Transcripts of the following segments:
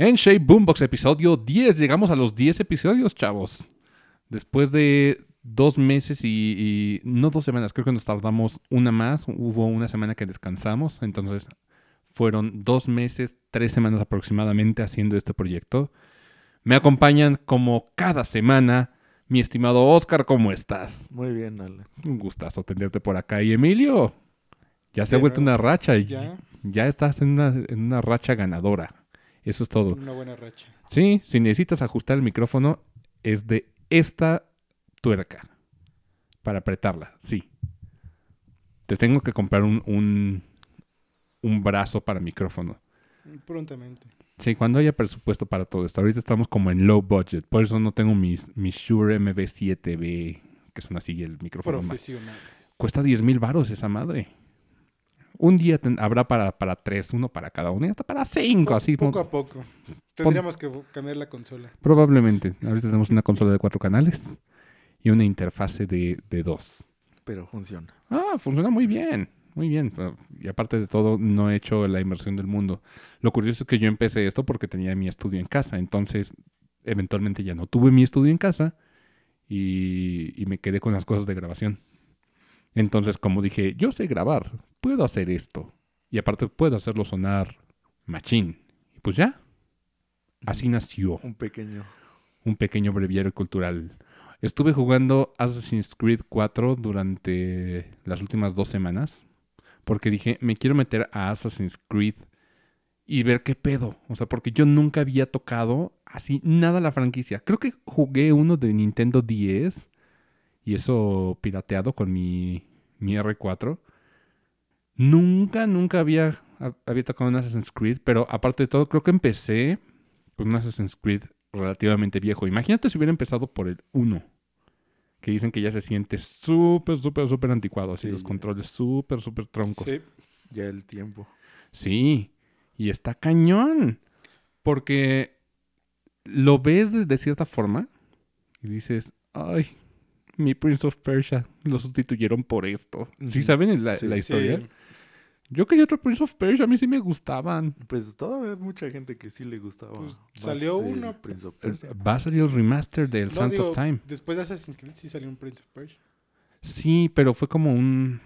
En Shape Boombox, episodio 10. Llegamos a los 10 episodios, chavos. Después de dos meses y, y no dos semanas, creo que nos tardamos una más. Hubo una semana que descansamos, entonces fueron dos meses, tres semanas aproximadamente haciendo este proyecto. Me acompañan como cada semana mi estimado Oscar, ¿cómo estás? Muy bien, Ale. Un gustazo tenerte por acá. Y Emilio, ya se ha vuelto una racha. y Ya, Ya estás en una, en una racha ganadora. Eso es todo. una buena racha. Sí, si necesitas ajustar el micrófono, es de esta tuerca para apretarla. Sí. Te tengo que comprar un, un, un brazo para micrófono. Prontamente. Sí, cuando haya presupuesto para todo esto. Ahorita estamos como en low budget. Por eso no tengo mis, mis Shure MV7B, que son así el micrófono más. Profesionales. Cuesta 10 mil baros esa madre. Un día ten- habrá para, para tres, uno para cada uno y hasta para cinco, Po- así como- poco a poco. Tendríamos que cambiar la consola. Probablemente. Ahorita tenemos una consola de cuatro canales y una interfase de, de dos. Pero funciona. Ah, funciona muy bien. Muy bien. Ah, Y aparte de todo, no he hecho la inversión del mundo. Lo curioso es que yo empecé esto porque tenía mi estudio en casa. Entonces, eventualmente ya no tuve mi estudio en casa y, y me quedé con las cosas de grabación. Entonces, como dije, yo sé grabar, puedo hacer esto. Y aparte puedo hacerlo sonar machín. Y pues ya. Así nació Un pequeño. un pequeño breviario cultural. Estuve jugando Assassin's Creed 4 durante las últimas dos semanas. Porque dije, me quiero meter a Assassin's Creed y ver qué pedo. O sea, porque yo nunca había tocado así nada la franquicia. Creo que jugué uno de Nintendo 10 y eso pirateado con mi, mi R4. Nunca, nunca había, había tocado un Assassin's Creed, pero aparte de todo, creo que empecé con un Assassin's Creed relativamente viejo. Imagínate si hubiera empezado por el 1, que dicen que ya se siente súper, súper, súper anticuado, así Sí, los ya. controles súper, súper troncos. Sí. Ya el tiempo. Sí, y está cañón, porque lo ves de, de cierta forma y dices, ay, mi Prince of Persia lo sustituyeron por esto. ¿Sí saben la, Sí. la Sí. historia? Sí. Yo quería otro Prince of Persia, a mí sí me gustaban. Pues todavía hay mucha gente que sí le gustaba. Pues, salió uno, Prince of Eh, Persia. Va a salir el remaster del No, Sands digo, of Time. Después de Assassin's Creed sí salió un Prince of Persia. Sí, pero fue como un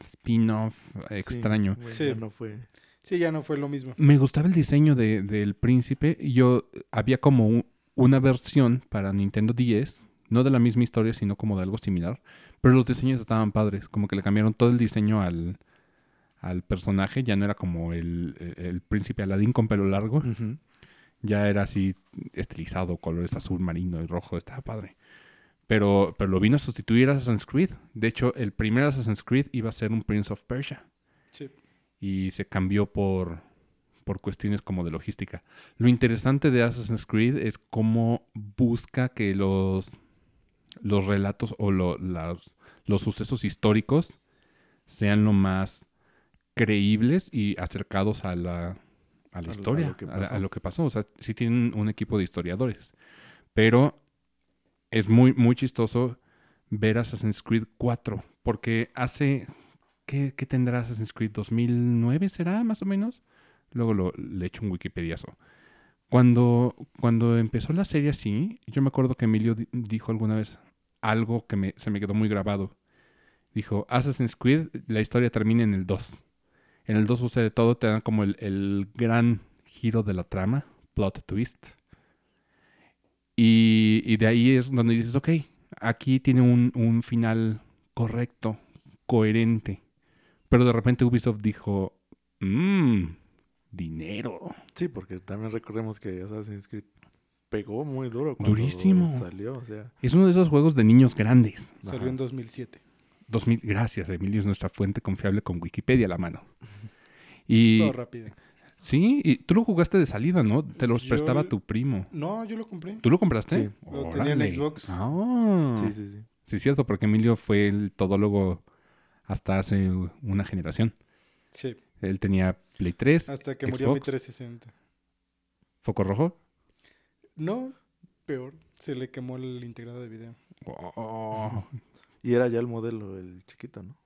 spin-off Sí, extraño. bueno, Sí. ya no fue. Sí, ya no fue lo mismo. Me gustaba el diseño de- del príncipe. y Yo había como un- una versión para Nintendo 10, no de la misma historia, sino como de algo similar. Pero los diseños estaban padres, como que le cambiaron todo el diseño al, al personaje. Ya no era como el, el- el príncipe Aladín con pelo largo. Ya era así estilizado, colores azul marino y rojo, estaba padre. Pero, pero lo vino a sustituir a Assassin's Creed. De hecho, el primer Assassin's Creed iba a ser un Prince of Persia. Sí. Y se cambió por, por cuestiones como de logística. Lo interesante de Assassin's Creed es cómo busca que los, los relatos o lo- las- los sucesos históricos sean lo más creíbles y acercados a la, a la a historia, lo a, lo que pasó. O sea, sí tienen un equipo de historiadores. Pero es muy, muy chistoso ver Assassin's Creed 4. Porque hace. ¿Qué, qué tendrá Assassin's Creed? ¿2009 será más o menos? Luego lo, le echo un Wikipediazo. Cuando, cuando empezó la serie así, yo me acuerdo que Emilio di- dijo alguna vez algo que me, se me quedó muy grabado. Dijo, Assassin's Creed, la historia termina en el 2. En el 2 sucede todo, te dan como el, el gran giro de la trama, plot twist. Y, de ahí es donde dices, ok, aquí tiene un, un final correcto, coherente. Pero de repente Ubisoft dijo, mmm, dinero. Sí, porque también recordemos que Assassin's Creed pegó muy duro cuando Durísimo. salió. O sea, Es uno de esos juegos de niños grandes. Salió Ajá. en 2007. 2000, gracias, Emilio es nuestra fuente confiable con Wikipedia a la mano. Y Todo rápido. sí, y tú lo jugaste de salida, ¿no? Te los Yo- prestaba tu primo. No, yo lo compré. ¿Tú lo compraste? Sí, lo tenía en. Xbox. Ah. sí, sí, sí. Sí, es cierto, porque Emilio fue el todólogo hasta hace una generación. Sí. Él tenía Play 3, Hasta que murió mi Xbox. 360. foco rojo. No, peor. Se le quemó el integrado de video. Oh. Y era ya el modelo, el chiquito, ¿no?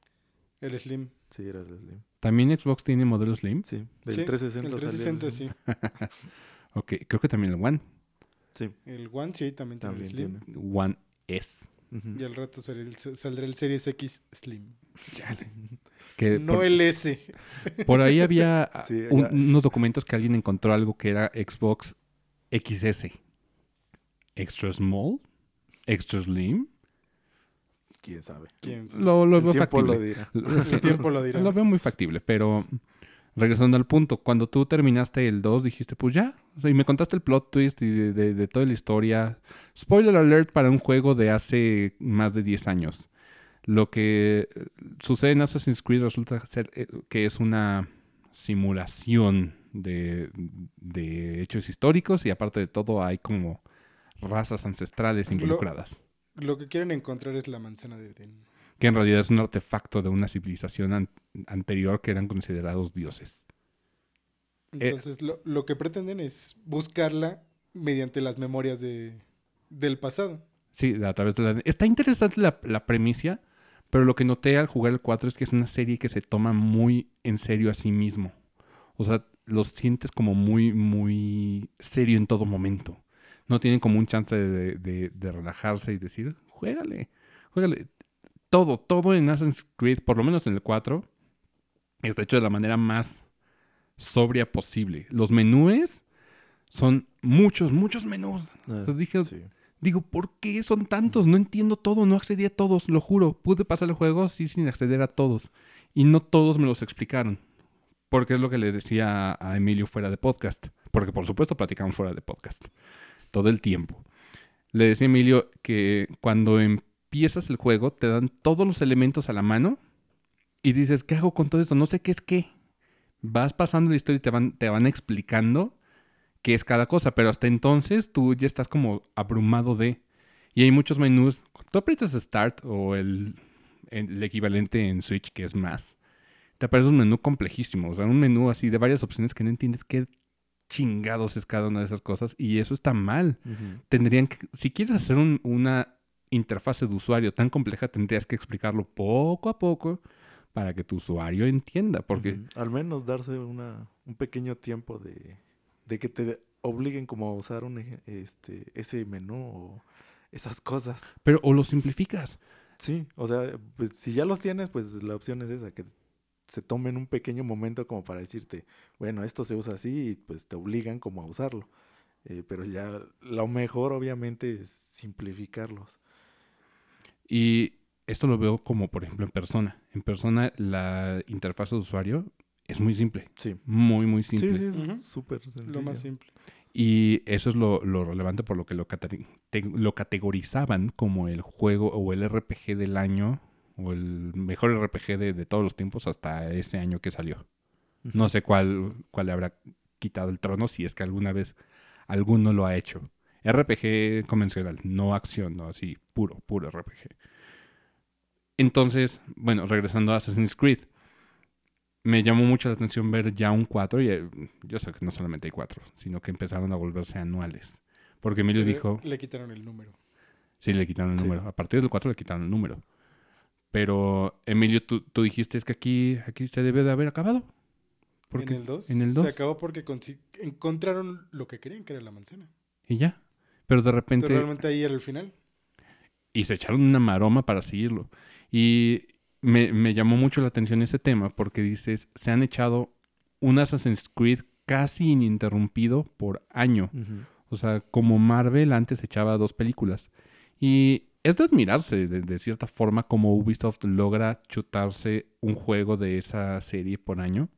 El Slim. Sí, era el Slim. ¿También Xbox tiene modelo Slim? Sí, del Sí, 360 El salió 360, Slim. sí. Ok, creo que también el One. Sí, El One sí, también tiene el también Slim. tiene. One S. Y al rato saldrá el, saldrá el Series X Slim. Que no por, el S. por ahí había Sí, un- acá. unos documentos que alguien encontró algo que era Xbox XS. Extra Small, Extra Slim. ¿Quién sabe? ¿Quién sabe? Lo, lo El veo tiempo lo dirá. El tiempo lo dirá. Lo veo muy factible, pero regresando al punto, cuando tú terminaste el 2 dijiste, pues ya, O sea, y me contaste el plot twist y de, de- de toda la historia. Spoiler alert para un juego de hace más de 10 años. Lo que eh, sucede en Assassin's Creed resulta ser eh, que es una simulación de, de hechos históricos y aparte de todo hay como razas ancestrales involucradas. Lo que quieren encontrar es la manzana de Edén. Que en realidad es un artefacto de una civilización an- anterior que eran considerados dioses. Eh. Entonces, lo, lo que pretenden es buscarla mediante las memorias de, del pasado. Sí, a través de la... Está interesante la, la premisa, pero lo que noté al jugar el 4 es que es una serie que se toma muy en serio a sí mismo. O sea, lo sientes como muy, muy serio en todo momento. No tienen como un chance de, de- de relajarse y decir, juégale, juégale. Todo, todo en Assassin's Creed, por lo menos en el 4, está hecho de la manera más sobria posible. Los menús son muchos, muchos menús. Dije, sí. Digo, ¿por qué son tantos? No entiendo todo, no accedí a todos, lo juro. Pude pasar el juego sí sin acceder a todos. Y no todos me los explicaron. Porque es lo que le decía a Emilio fuera de podcast. Porque por supuesto platicamos fuera de podcast. Todo el tiempo. Le decía a Emilio que cuando empiezas el juego te dan todos los elementos a la mano y dices, ¿qué hago con todo esto? No sé qué es qué. Vas pasando la historia y te van, te van explicando qué es cada cosa, pero hasta entonces tú ya estás como abrumado de... Y hay muchos menús. Tú aprietas Start o el, el equivalente en Switch que es más. Te aparece un menú complejísimo, o sea, un menú así de varias opciones que no entiendes qué chingados es cada una de esas cosas y eso está mal. Tendrían que, si quieres hacer un- una interfase de usuario tan compleja, tendrías que explicarlo poco a poco para que tu usuario entienda, porque. Al menos darse una, un pequeño tiempo de, de que te obliguen como a usar un, este, ese menú o esas cosas. pero o lo simplificas. Sí, o sea, pues, si ya los tienes, pues la opción es esa, que se tomen un pequeño momento como para decirte, bueno, esto se usa así y pues te obligan como a usarlo. Eh, pero ya lo mejor obviamente es simplificarlos. Y esto lo veo como, por ejemplo, en persona. En persona, la interfaz de usuario es muy simple. Sí. Muy, muy Sí, simple. sí, es Ujú. súper sencillo. Lo más simple. Y eso es lo, lo relevante por lo que lo, cate- te- lo categorizaban como el juego o el RPG del año o el mejor RPG de, de todos los tiempos hasta ese año que salió. No sé cuál, cuál le habrá quitado el trono si es que alguna vez alguno lo ha hecho. RPG convencional, no acción, no así, puro, puro RPG. Entonces, bueno, regresando a Assassin's Creed, me llamó mucho la atención ver ya un 4, y eh, yo sé que no solamente hay 4, sino que empezaron a volverse anuales. Porque Emilio Pero dijo, Le quitaron el número. sí, le quitaron el Sí. número. A partir del 4 le quitaron el número. Pero, Emilio, tú, tú dijiste es que aquí, aquí se debe de haber acabado. ¿Por En el 2. En el 2. Se acabó porque encontraron lo que querían, que era la manzana. Y ya. Pero de repente... Entonces, realmente ahí era el final. y se echaron una maroma para seguirlo. Y me, me llamó mucho la atención ese tema porque dices, se han echado un Assassin's Creed casi ininterrumpido por año. O sea, como Marvel antes echaba dos películas. Y es de admirarse de, de cierta forma como Ubisoft logra chutarse un juego de esa serie por año.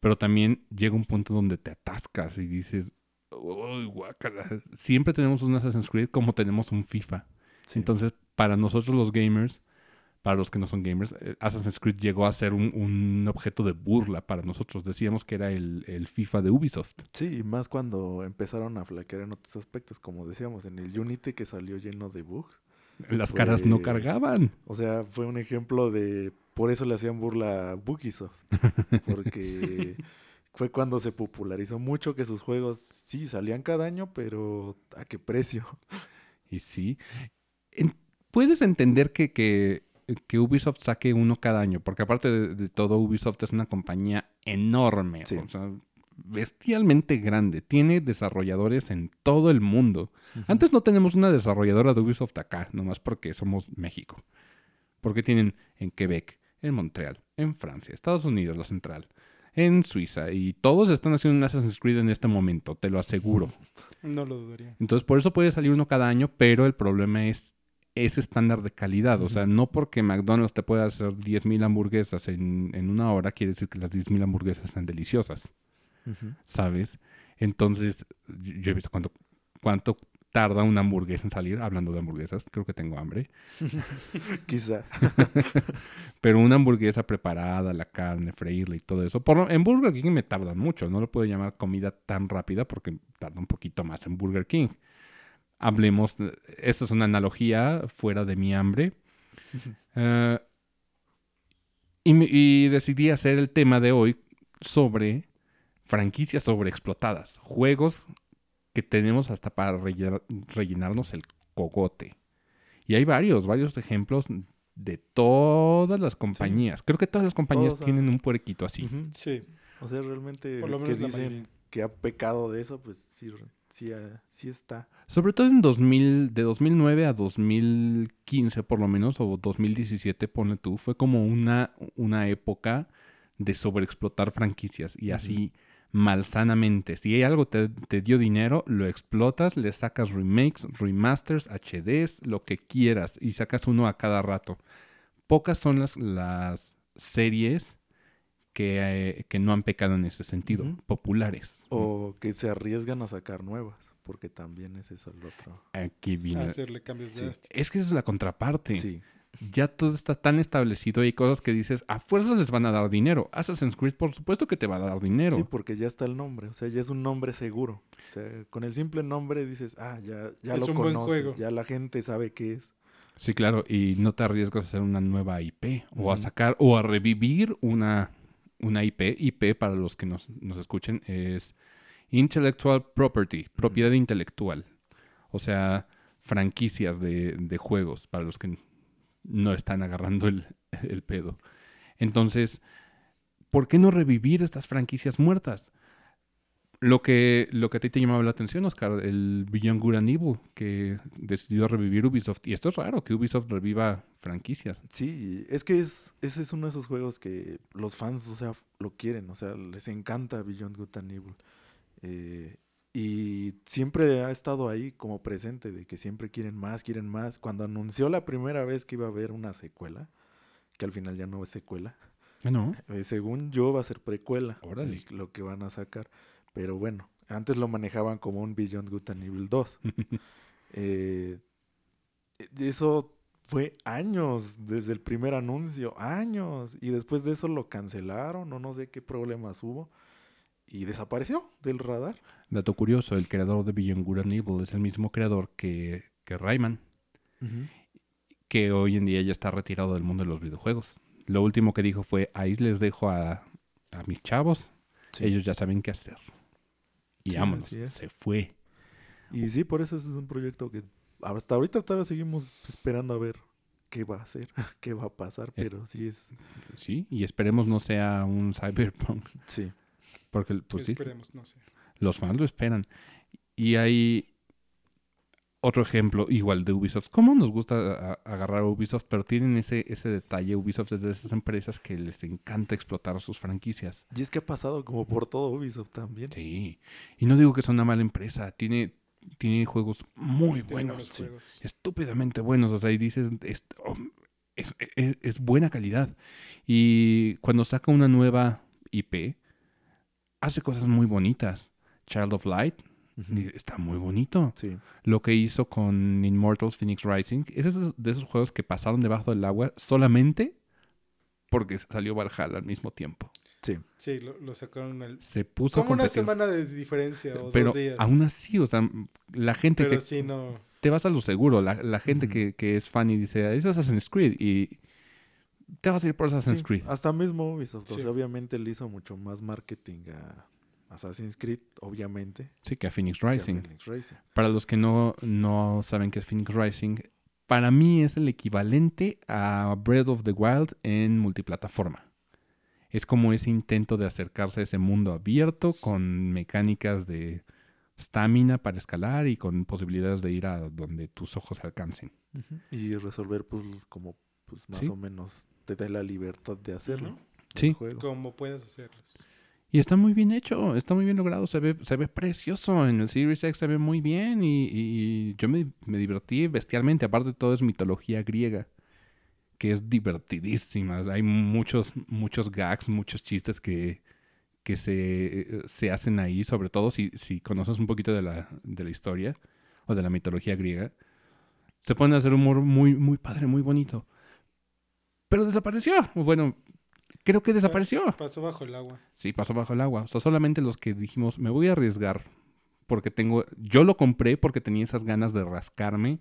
Pero también llega un punto donde te atascas y dices, uy, guácala. Siempre tenemos un Assassin's Creed como tenemos un FIFA. Sí. Entonces, para nosotros los gamers, para los que no son gamers, eh, Assassin's Creed llegó a ser un, un objeto de burla para nosotros. Decíamos que era el, el FIFA de Ubisoft. Sí, y más cuando empezaron a flaquear en otros aspectos, como decíamos, en el Unity que salió lleno de bugs. Las caras no cargaban. O sea, fue un ejemplo de... Por eso le hacían burla a Bugisoft. Porque fue cuando se popularizó mucho que sus juegos sí salían cada año, pero ¿a qué precio? Y sí. En- puedes entender que, que, que Ubisoft saque uno cada año, porque aparte de, de todo, Ubisoft es una compañía enorme. Sí. O sea, bestialmente grande. Tiene desarrolladores en todo el mundo. Antes no tenemos una desarrolladora de Ubisoft acá, nomás porque somos México. Porque tienen en Quebec, en Montreal, en Francia, Estados Unidos, la central, en Suiza. Y todos están haciendo un Assassin's Creed en este momento, te lo aseguro. No lo dudaría. Entonces, por eso puede salir uno cada año, pero el problema es ese estándar de calidad. O sea, no porque McDonald's te pueda hacer 10.000 hamburguesas en, en una hora, quiere decir que las 10.000 hamburguesas sean deliciosas, ¿sabes? Entonces, yo he visto cuánto, cuánto tarda una hamburguesa en salir, hablando de hamburguesas, creo que tengo hambre. Quizá. Pero una hamburguesa preparada, la carne, freírla y todo eso. Por, lo- en Burger King me tardan mucho. No lo puedo llamar comida tan rápida porque tarda un poquito más en Burger King. Hablemos, esto es una analogía fuera de mi hambre. Eh, y decidí hacer el tema de hoy sobre franquicias sobreexplotadas. Juegos que tenemos hasta para rellenar- rellenarnos el cogote. Y hay varios, varios ejemplos de todas las compañías. Creo que todas las compañías Todos, ah. tienen un puerquito así. Sí, O sea, realmente por lo que menos dicen mayoría. que ha pecado de eso, pues sí, sí, ah, sí está. Sobre todo en 2000, de 2009 a 2015 por lo menos, o 2017, pone tú, fue como una, una época de sobreexplotar franquicias y así malsanamente. Si algo te, te dio dinero, lo explotas, le sacas remakes, remasters, HDs, lo que quieras y sacas uno a cada rato. Pocas son las, las series que, eh, que no han pecado en ese sentido, populares. O que se arriesgan a sacar nuevas, porque también es eso el otro. Aquí viene. Hacerle cambios Sí. drásticos. Es que esa es la contraparte. Sí. Ya todo está tan establecido y hay cosas que dices, a fuerzas les van a dar dinero. Assassin's Creed, por supuesto que te va a dar dinero. Sí, porque ya está el nombre, o sea, ya es un nombre seguro. O sea, con el simple nombre dices, ah, ya, ya Es lo un buen conoces, juego. ya la gente sabe qué es. Sí, claro, y no te arriesgas a hacer una nueva IP o a sacar o a revivir una, una IP. IP, para los que nos, nos escuchen, es Intellectual Property, propiedad intelectual. O sea, franquicias de, de juegos, para los que no están agarrando el, el pedo. Entonces, ¿por qué no revivir estas franquicias muertas? Lo que, lo que a ti te llamaba la atención, Oscar, el Beyond Good and Evil, que decidió revivir Ubisoft. Y esto es raro, que Ubisoft reviva franquicias. Sí, es que es, ese es uno de esos juegos que los fans, o sea, lo quieren, o sea, les encanta Beyond Good and Evil. Eh, y siempre ha estado ahí como presente de que siempre quieren más, quieren más. Cuando anunció la primera vez que iba a haber una secuela, que al final ya no es secuela, Ah, no. eh, según yo va a ser precuela, Órale. lo que van a sacar. Pero bueno, antes lo manejaban como un Beyond Good and Evil 2. Eh, eso fue años desde el primer anuncio, años. Y después de eso lo cancelaron o no sé qué problemas hubo. Y desapareció del radar. Dato curioso, el creador de Beyond Good and Evil es el mismo creador que, que Rayman, que hoy en día ya está retirado del mundo de los videojuegos. Lo último que dijo fue, ahí les dejo a, a mis chavos, Sí. ellos ya saben qué hacer. Y Sí, vámonos, se fue. Y sí, por eso ese es un proyecto que hasta ahorita todavía seguimos esperando a ver qué va a hacer, qué va a pasar. Es- Pero sí es, Sí, y esperemos no sea un cyberpunk, sí. porque pues sí, Esperemos, no sé. Los fans lo esperan. Y hay otro ejemplo igual de Ubisoft. ¿Cómo nos gusta a- a- agarrar a Ubisoft? Pero tienen ese, ese detalle. Ubisoft es de esas empresas que les encanta explotar sus franquicias. Y es que ha pasado como por todo Ubisoft también. Sí. Y no digo que sea una mala empresa. Tiene, tiene juegos muy buenos. sí. juegos. Estúpidamente buenos. O sea, y dices, es, oh, es- es- es buena calidad. Y cuando saca una nueva IP, hace cosas muy bonitas. Child of Light está muy bonito. Sí. Lo que hizo con Immortals Phoenix Rising es esos- de esos juegos que pasaron debajo del agua solamente porque salió Valhalla al mismo tiempo. Sí. Sí, lo, lo sacaron el... Se puso Como una semana de diferencia o pero dos días. aún así, o sea, la gente Pero que sí, no... te vas a lo seguro, la, la gente que, que es fan y dice, es Assassin's Creed y te vas a ir por Assassin's Sí, Creed. Hasta mismo Ubisoft. O Sí. sea, obviamente le hizo mucho más marketing a Assassin's Creed, obviamente. Sí, que a Phoenix a Rising. Phoenix Rising. Para los que no, no saben qué es Phoenix Rising, para mí es el equivalente a Breath of the Wild en multiplataforma. Es como ese intento de acercarse a ese mundo abierto con mecánicas de estamina para escalar y con posibilidades de ir a donde tus ojos alcancen. Y resolver puzzles como pues más Sí. o menos te da la libertad de hacerlo. Sí. juego. Como puedas hacerlos. Y está muy bien hecho, está muy bien logrado, se ve, se ve precioso. En el Series X se ve muy bien y, yo me, divertí bestialmente. Aparte todo es mitología griega, que es divertidísima. Hay muchos, muchos gags, muchos chistes que, que se, se hacen ahí, sobre todo si, si conoces un poquito de la, de la historia o de la mitología griega. Se a hacer humor muy, muy padre, muy bonito. Pero desapareció. Bueno, creo que desapareció. Pasó bajo el agua. Sí, pasó bajo el agua. O sea, solamente los que dijimos, me voy a arriesgar porque tengo... Yo lo compré porque tenía esas ganas de rascarme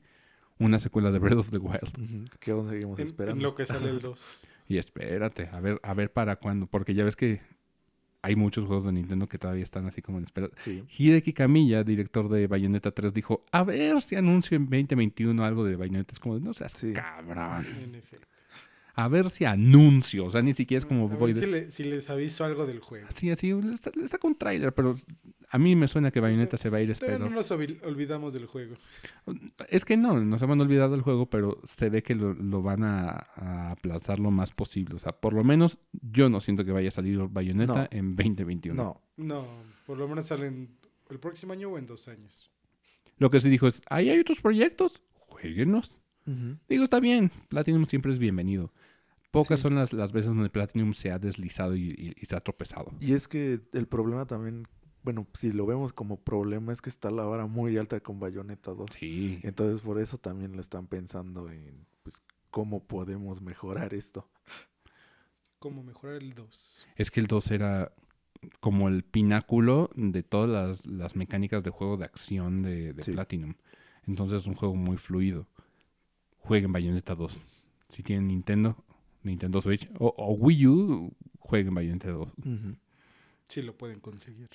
una secuela de Breath of the Wild. Que aún seguimos En, esperando. en lo que sale el 2. Y espérate, a ver, a ver para cuándo. Porque ya ves que hay muchos juegos de Nintendo que todavía están así como en espera. Sí. Hideki Kamiya, director de Bayonetta 3, dijo, a ver si anuncio en 2021 algo de Bayonetta. Es como, no seas Sí. cabrón. En efecto. A ver si anuncio. O sea, ni siquiera es como... A ver voy si, de- le- si les aviso algo del juego. Así, así, le sa- le saco un tráiler, pero a mí me suena que Bayonetta se va a ir, espero. no nos olvi- olvidamos del juego. Es que no, nos hemos olvidado el juego, pero se ve que lo, lo van a, a aplazar lo más posible. O sea, por lo menos yo no siento que vaya a salir Bayonetta No. en 2021. No. No, por lo menos salen el próximo año o en dos años. Lo que sí dijo es, ahí hay otros proyectos, jueguenos. Digo, está bien, Platinum siempre es bienvenido. Pocas Sí. son las, las veces donde Platinum se ha deslizado y, y- y se ha tropezado. Y es que el problema también, bueno, si lo vemos como problema, es que está la vara muy alta con Bayonetta 2. Sí, Entonces por eso también le están pensando en pues cómo podemos mejorar esto. Cómo mejorar el 2. es que el 2 era como el pináculo de todas las, las mecánicas de juego de acción de, de Sí. Platinum. Entonces es un juego muy fluido. Jueguen Bayonetta 2. Si tienen Nintendo, Nintendo Switch o, o Wii U, jueguen Bayonetta 2. Ujú. Sí lo pueden conseguir.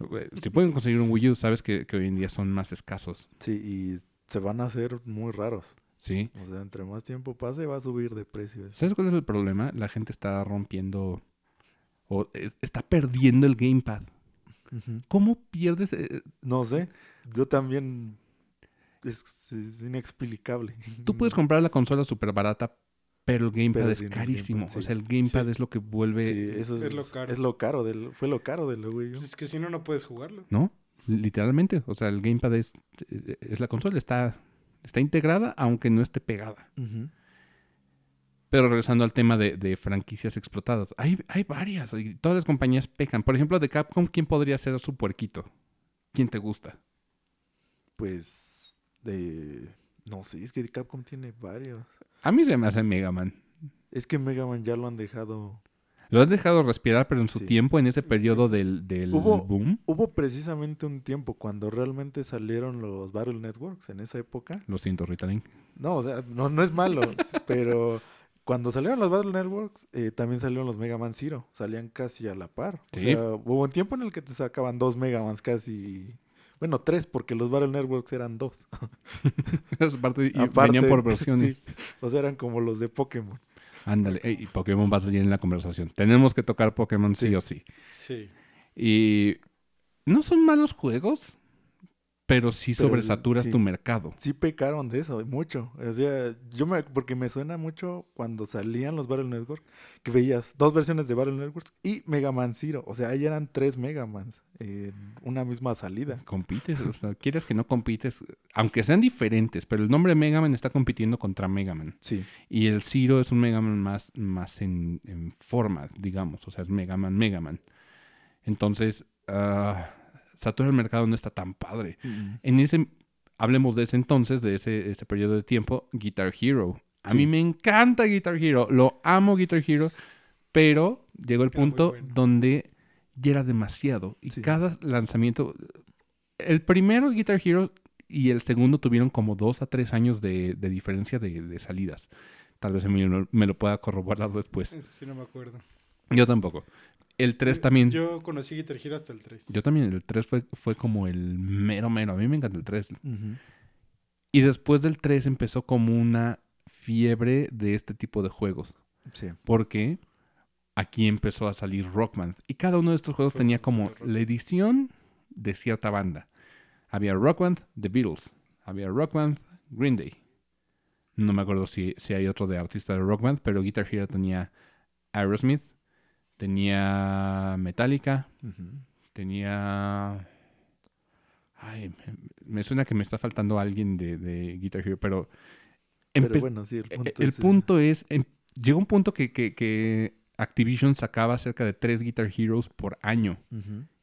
Eh, Si pueden conseguir un Wii U, sabes que, que hoy en día son más escasos. Sí, y se van a hacer muy raros. ¿Sí? O sea, entre más tiempo pase va a subir de precio. eso. ¿Sabes cuál es el problema? La gente está rompiendo o es- está perdiendo el gamepad. ¿Cómo pierdes? eh, No sé, yo también es, es inexplicable. Tú puedes comprar la consola súper barata, pero el gamepad Pero es carísimo. gamepad, O sea, el gamepad Sí. es lo que vuelve, Sí, eso es, Es lo caro. es lo caro del, fue lo caro del Wii U. Pues es que si no, no puedes jugarlo. ¿no? Literalmente. O sea, el gamepad es, es la consola, está, está integrada, aunque no esté pegada. Pero regresando al tema de, de franquicias explotadas, hay, hay varias. y todas las compañías pecan. Por ejemplo, de Capcom, ¿quién podría ser su puerquito? ¿Quién te gusta? Pues de no sé, es que Capcom tiene varios. A mí se me hace Mega Man. Es que Mega Man ya lo han dejado. Lo has dejado respirar, pero en su Sí. tiempo, en ese periodo del, del Hubo- boom, Hubo precisamente un tiempo cuando realmente salieron los Battle Networks en esa época. lo siento, Rita Link. No, o sea, no, no es malo, pero cuando salieron los Battle Networks, eh, también salieron los Mega Man Zero. Salían casi a la par. O Sí. sea, hubo un tiempo en el que te sacaban dos Mega Mans casi. Bueno, tres, porque los Battle Networks eran dos. Y Aparte, venían por versiones. sí, o sea, eran como los de Pokémon. Ándale, ey, y Pokémon va a salir en la conversación. Tenemos que tocar Pokémon sí, Sí. o sí. Sí. Y no son malos juegos, pero sí Pero, sobresaturas sí. tu mercado. Sí pecaron de eso, mucho. O sea, yo me, porque me suena mucho cuando salían los Battle Networks, que veías dos versiones de Battle Networks y Mega Man Zero. O sea, ahí eran tres Mega Mans una misma salida. Compites, o sea, quieres que no compites, aunque sean diferentes, pero el nombre Mega Man está compitiendo contra Mega Man. Sí. Y el Zero es un Mega Man más, más en, en forma, digamos. O sea, es Mega Man, Mega Man. Entonces, ah, satura el mercado no está tan padre. En ese, hablemos de ese entonces, de ese, ese periodo de tiempo, Guitar Hero. A Sí. mí me encanta Guitar Hero, lo amo Guitar Hero, pero llegó el Era punto bueno. donde ya era demasiado. Y Sí. cada lanzamiento, el primero Guitar Hero y el segundo tuvieron como dos a tres años de, de diferencia de, de salidas. Tal vez me, lo- me lo pueda corroborar después. Sí no me acuerdo. Yo tampoco. El 3 Yo- también. Yo, Yo conocí Guitar Hero hasta el 3. también. El 3 fue, fue como el mero mero. A mí me encanta el 3. Ujú. Y después del 3 empezó como una fiebre de este tipo de juegos. Sí. ¿Por qué? Aquí empezó a salir Rock Band. Y cada uno de estos juegos Fue tenía como la edición de cierta banda. Había Rock Band, The Beatles. Había Rock Band, Green Day. No me acuerdo si, si hay otro de artista de Rock Band, pero Guitar Hero tenía Aerosmith, tenía Metallica, tenía... Ay, me, suena que me está faltando alguien de, de Guitar Hero, pero... Pero empe- bueno, sí, el e- punto el es ese. punto es, em, llegó un punto que, que- que Activision sacaba cerca de tres Guitar Heroes por año.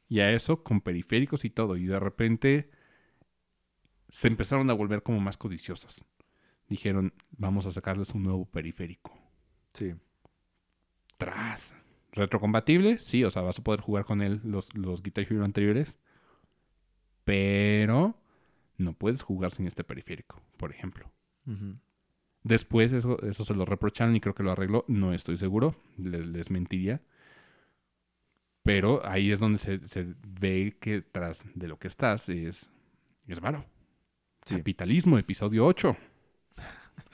Y a eso con periféricos y todo. Y de repente se empezaron a volver como más codiciosos. Dijeron, vamos a sacarles un nuevo periférico. Sí. Tras. Retrocompatible, sí, o sea, vas a poder jugar con él los, los Guitar Hero anteriores. Pero no puedes jugar sin este periférico, por ejemplo. Ujú. Después eso, eso se lo reprocharon y creo que lo arregló. No estoy seguro. Les, les mentiría. Pero ahí es donde se, se ve que tras de lo que estás es, es varo. Sí. Capitalismo, episodio 8.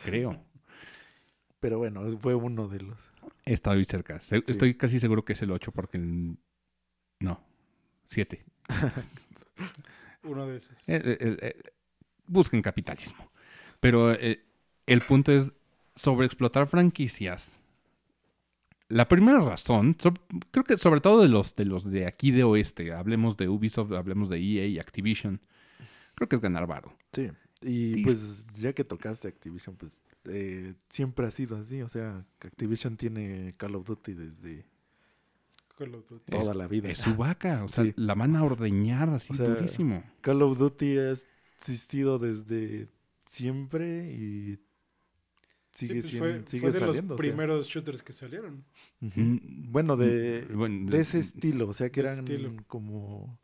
Creo. Pero bueno, fue uno de los. Estado ahí cerca. Se- Sí. Estoy casi seguro que es el 8 porque... el- No, 7. Uno de esos. Eh, busquen capitalismo. Pero eh, el punto es sobre explotar franquicias. La primera razón, so- creo que sobre todo de los, de los de aquí de oeste, hablemos de Ubisoft, hablemos de EA y Activision, creo que es ganar varo. Sí. Y pues ya que tocaste Activision, pues eh, siempre ha sido así. O sea, Activision tiene Call of Duty desde Call of Duty. toda la vida. Es su vaca, o sea, Sí. la van a ordeñar así O sea, durísimo. Call of Duty ha existido desde siempre y Sí, sigue, pues sien- fue, sigue fue de saliendo. los o sea. primeros shooters que salieron. Ujú. Mm, Bueno, de, bueno, de ese estilo, o sea que de eran estilo. como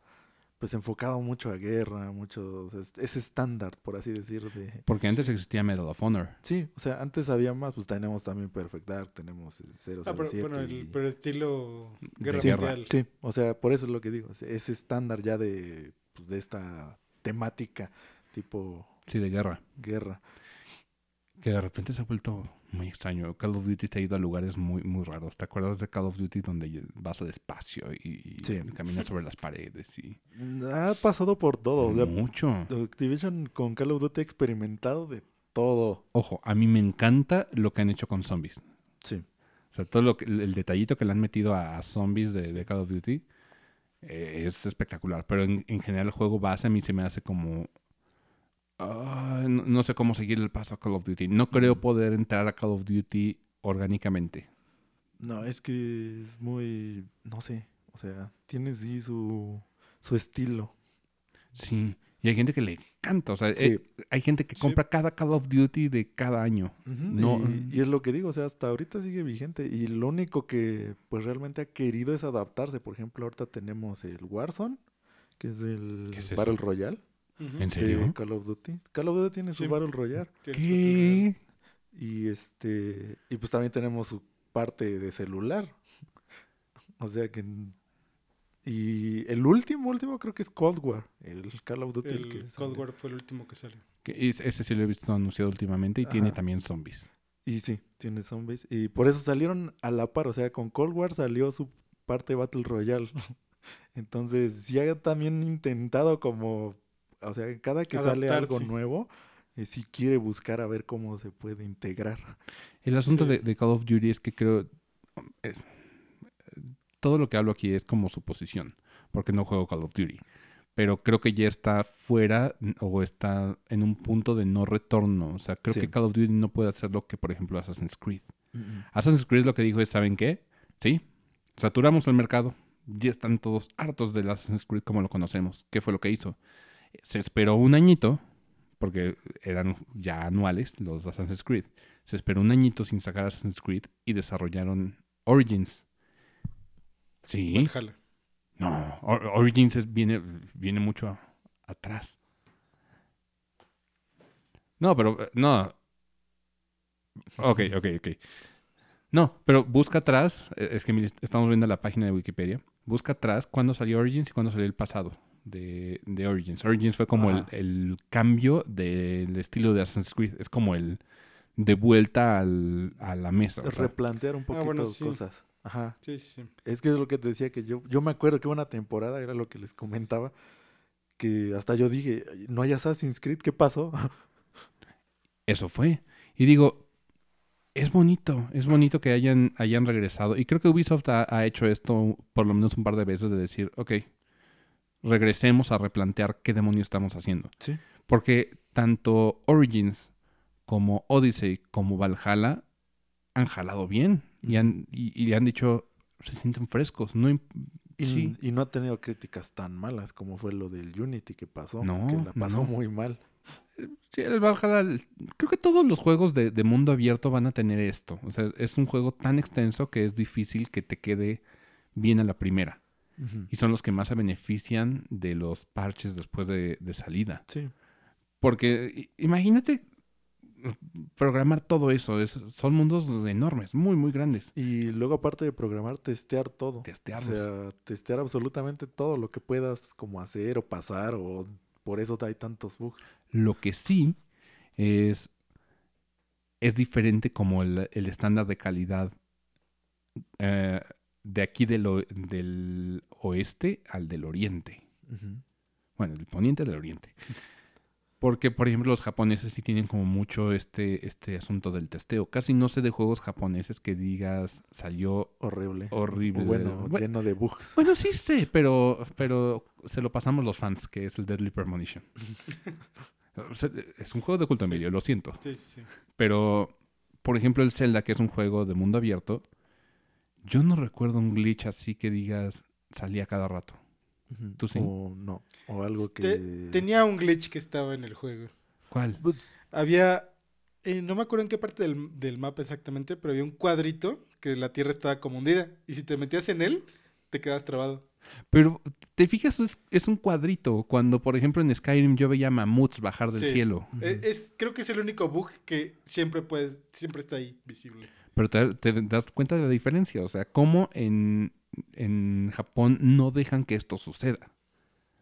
pues enfocado mucho a guerra, mucho ese estándar, por así decir, de Porque antes existía Medal of Honor. Sí, o sea, antes había más, pues tenemos también Perfect Dark, tenemos el Ah, pero, 007 bueno, el, y- pero estilo De Guerra guerra. Mundial. Sí, o sea, por eso es lo que digo, ese estándar ya de, pues, de esta temática tipo Sí, de guerra. guerra. Que de repente se ha vuelto muy extraño. Call of Duty te ha ido a lugares muy, muy raros. ¿Te acuerdas de Call of Duty donde vas al espacio y, Sí. caminas sobre las paredes? Y... Ha pasado por todo, o sea, Mucho. Activision con Call of Duty ha experimentado de todo. Ojo, a mí me encanta lo que han hecho con zombies. Sí. O sea, todo lo que, el detallito que le han metido a, a zombies de, de Call of Duty eh, es espectacular. Pero en, en general el juego base a mí se me hace como... no, no sé cómo seguir el paso a Call of Duty. No creo Mm. poder entrar a Call of Duty orgánicamente. No, es que es muy, no sé, o sea, tiene sí su, su estilo. Sí. Y hay gente que le encanta. O sea, Sí. eh, hay gente que Sí. compra cada Call of Duty de cada año. No. Y, y es lo que digo, o sea, hasta ahorita sigue vigente. Y lo único que pues realmente ha querido es adaptarse. Por ejemplo, ahorita tenemos el Warzone, que es el ¿Qué es eso? Battle Royale ¿En de serio? Call of Duty. Call of Duty tiene su Sí. Battle Royale. Y este y pues también tenemos su parte de celular. o sea que y el último, último creo que es Cold War, el Call of Duty. el que. Cold War fue el último que salió. Que es- ese sí lo he visto anunciado últimamente y tiene también zombies. Y sí, tiene zombies. Y por eso salieron a la par. O sea, con Cold War salió su parte Battle Royale. Entonces, sí ha también intentado como... O sea, cada que sale algo nuevo, eh, sí quiere buscar a ver cómo se puede integrar. El asunto Sí. de, de Call of Duty es que creo... es- todo lo que hablo aquí es como suposición, porque no juego Call of Duty. Pero creo que ya está fuera o está en un punto de no retorno. O sea, creo Sí. que Call of Duty no puede hacer lo que, por ejemplo, Assassin's Creed. Assassin's Creed lo que dijo es, ¿saben qué? Sí, saturamos el mercado. Ya están todos hartos del Assassin's Creed como lo conocemos. ¿Qué fue lo que hizo? Se esperó un añito, porque eran ya anuales los Assassin's Creed. Se esperó un añito sin sacar Assassin's Creed y desarrollaron Origins. Sí. Valhalla. No, Or- Origins es- viene, viene mucho a- atrás. No, pero eh, no. Ok, ok, ok. No, pero busca atrás. eh, Es que estamos viendo la página de Wikipedia. Busca atrás cuándo salió Origins y cuándo salió el pasado de, de Origins. Origins fue como el, Ajá. el cambio del estilo de Assassin's Creed. Es como el de vuelta al- a la mesa. Replantear un Ah, poquito bueno, sí. cosas. Ajá. Sí, sí, sí. Es que es lo que te decía, que yo, yo me acuerdo que una temporada, era lo que les comentaba, que hasta yo dije, no hay Assassin's Creed, ¿qué pasó? Eso fue. Y digo, es bonito, es bonito que hayan, hayan regresado. Y creo que Ubisoft ha, ha hecho esto por lo menos un par de veces de decir, ok, regresemos a replantear qué demonios estamos haciendo. Sí. Porque tanto Origins como Odyssey como Valhalla han jalado bien y han, y, y han dicho, se sienten frescos. No, Y, sí. y no ha tenido críticas tan malas como fue lo del Unity que pasó, No, que la pasó no. muy mal. Sí, el Valhalla, el- creo que todos los juegos de, de mundo abierto van a tener esto. O sea, es un juego tan extenso que es difícil que te quede bien a la primera. Y son los que más se benefician de los parches después de, de salida. Sí. Porque imagínate programar todo eso. es- son mundos enormes, muy, muy grandes. Y luego aparte de programar, testear todo. Testearlos. O sea, testear absolutamente todo lo que puedas como hacer o pasar o por eso hay tantos bugs. Lo que sí es, es diferente como el, el estándar de calidad eh, de aquí del, o- del oeste al del oriente. Bueno, del poniente al del oriente. Porque, por ejemplo, los japoneses sí tienen como mucho este, este asunto del testeo. Casi no sé de juegos japoneses que digas salió Horrible. horrible. Bueno, Bu- lleno de bugs. Bueno, sí sé, pero, pero se lo pasamos los fans, que es el Deadly Premonition. Es un juego de culto, Sí. Emilio, lo siento. Sí, sí, sí. Pero, por ejemplo, el Zelda, que es un juego de mundo abierto, yo no recuerdo un glitch así que digas salía cada rato. ¿Tú sí? O no. O algo que... Te- tenía un glitch que estaba en el juego. ¿Cuál? Pues, Había, eh, no me acuerdo en qué parte del, del mapa exactamente, pero había un cuadrito que la tierra estaba como hundida. Y si te metías en él, te quedas trabado. Pero, ¿te fijas? Es, es un cuadrito. Cuando, por ejemplo, en Skyrim yo veía mamuts bajar del Sí. cielo. Eh, es, creo que es el único bug que siempre puedes, siempre está ahí visible. Pero te, te das cuenta de la diferencia. O sea, cómo en, en Japón no dejan que esto suceda.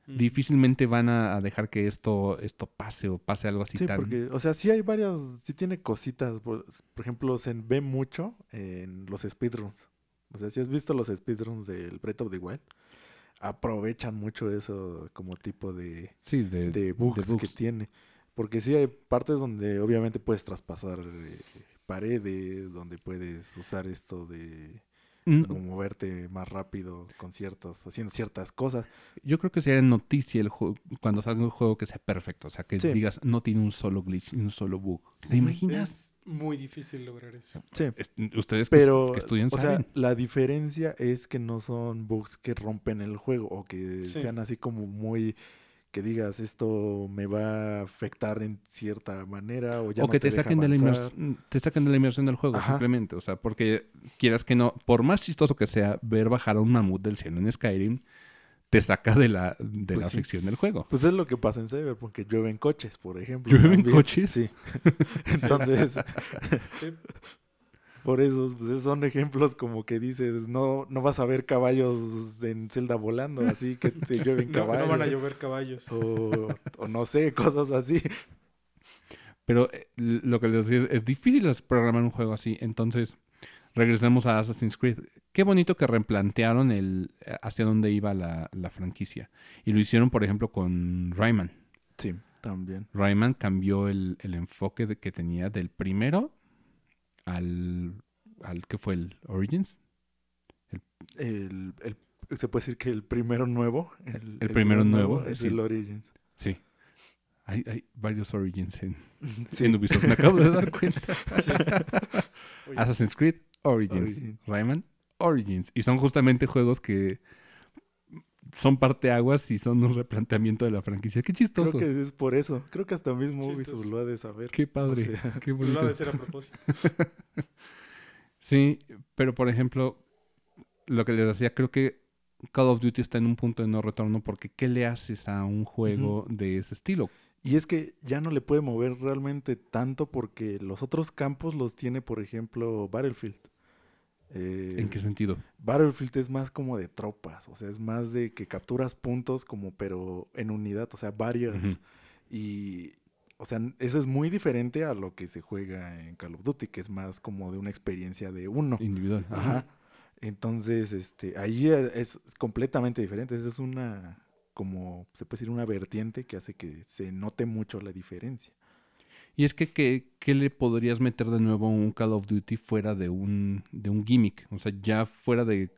Mm. Difícilmente van a, a dejar que esto, esto pase o pase algo así Sí, tan... porque, o sea, sí hay varias, sí tiene cositas. Por, por ejemplo, se ve mucho en los speedruns. O sea, si has visto los speedruns del Breath of the Wild, aprovechan mucho eso como tipo de, Sí, de, de bugs, de que tiene. Porque sí hay partes donde obviamente puedes traspasar eh, paredes, donde puedes usar esto de Mm, como moverte más rápido con ciertos, haciendo ciertas cosas. Yo creo que sería noticia el juego, cuando salga un juego que sea perfecto. O sea, que Sí. digas, no tiene un solo glitch, ni un solo bug. ¿Te imaginas? Es muy difícil lograr eso. Sí. Es- ustedes que, Pero, que estudian o saben. sea, la diferencia es que no son bugs que rompen el juego o que Sí. sean así como muy que digas esto me va a afectar en cierta manera o ya o no que te, deja saquen de la inmers- te saquen de la inmersión del juego, Ajá. simplemente. O sea, porque quieras que no, por más chistoso que sea, ver bajar a un mamut del cielo en Skyrim te saca de la, de Pues la sí. fricción del juego. Pues es lo que pasa en Cyber, porque llueven coches, por ejemplo. ¿Llueven coches? Sí. Entonces. por eso, pues son ejemplos como que dices, no, no vas a ver caballos en celda volando, así que te llueven No, caballos. no van a llover caballos. o, o no sé, cosas así. Pero eh, lo que les decía es, es difícil programar un juego así. Entonces, regresemos a Assassin's Creed. Qué bonito que replantearon el eh, hacia dónde iba la, la franquicia. Y lo hicieron, por ejemplo, con Rayman. Sí, también. Rayman cambió el, el enfoque de, que tenía del primero al, al que fue el Origins. El, el- se puede decir que el primero nuevo. El, El primero nuevo, es sí. el Origins. Sí. Hay, hay varios Origins en, Sí. en Ubisoft. Me acabo de dar cuenta. Sí. Assassin's Creed Origins. Origins. Rayman Origins. Y son justamente juegos que son parteaguas y son un replanteamiento de la franquicia. Qué chistoso. Creo que es por eso. Creo que hasta mismo. Ubisoft lo ha de saber. Qué padre. O sea, Qué lo ha de ser a propósito. Sí, pero por ejemplo, lo que les decía, creo que Call of Duty está en un punto de no retorno porque ¿qué le haces a un juego de ese estilo? Y es que ya no le puede mover realmente tanto porque los otros campos los tiene, por ejemplo, Battlefield. Eh, ¿En qué sentido? Battlefield es más como de tropas, o sea, es más de que capturas puntos como pero en unidad, o sea, varias. Y, o sea, eso es muy diferente a lo que se juega en Call of Duty, que es más como de una experiencia de uno. Individual. Ajá. Entonces, este, ahí es, es completamente diferente. Esa es una, como se puede decir, una vertiente que hace que se note mucho la diferencia. Y es que, ¿qué, qué le podrías meter de nuevo a un Call of Duty fuera de un, de un gimmick? O sea, ya fuera de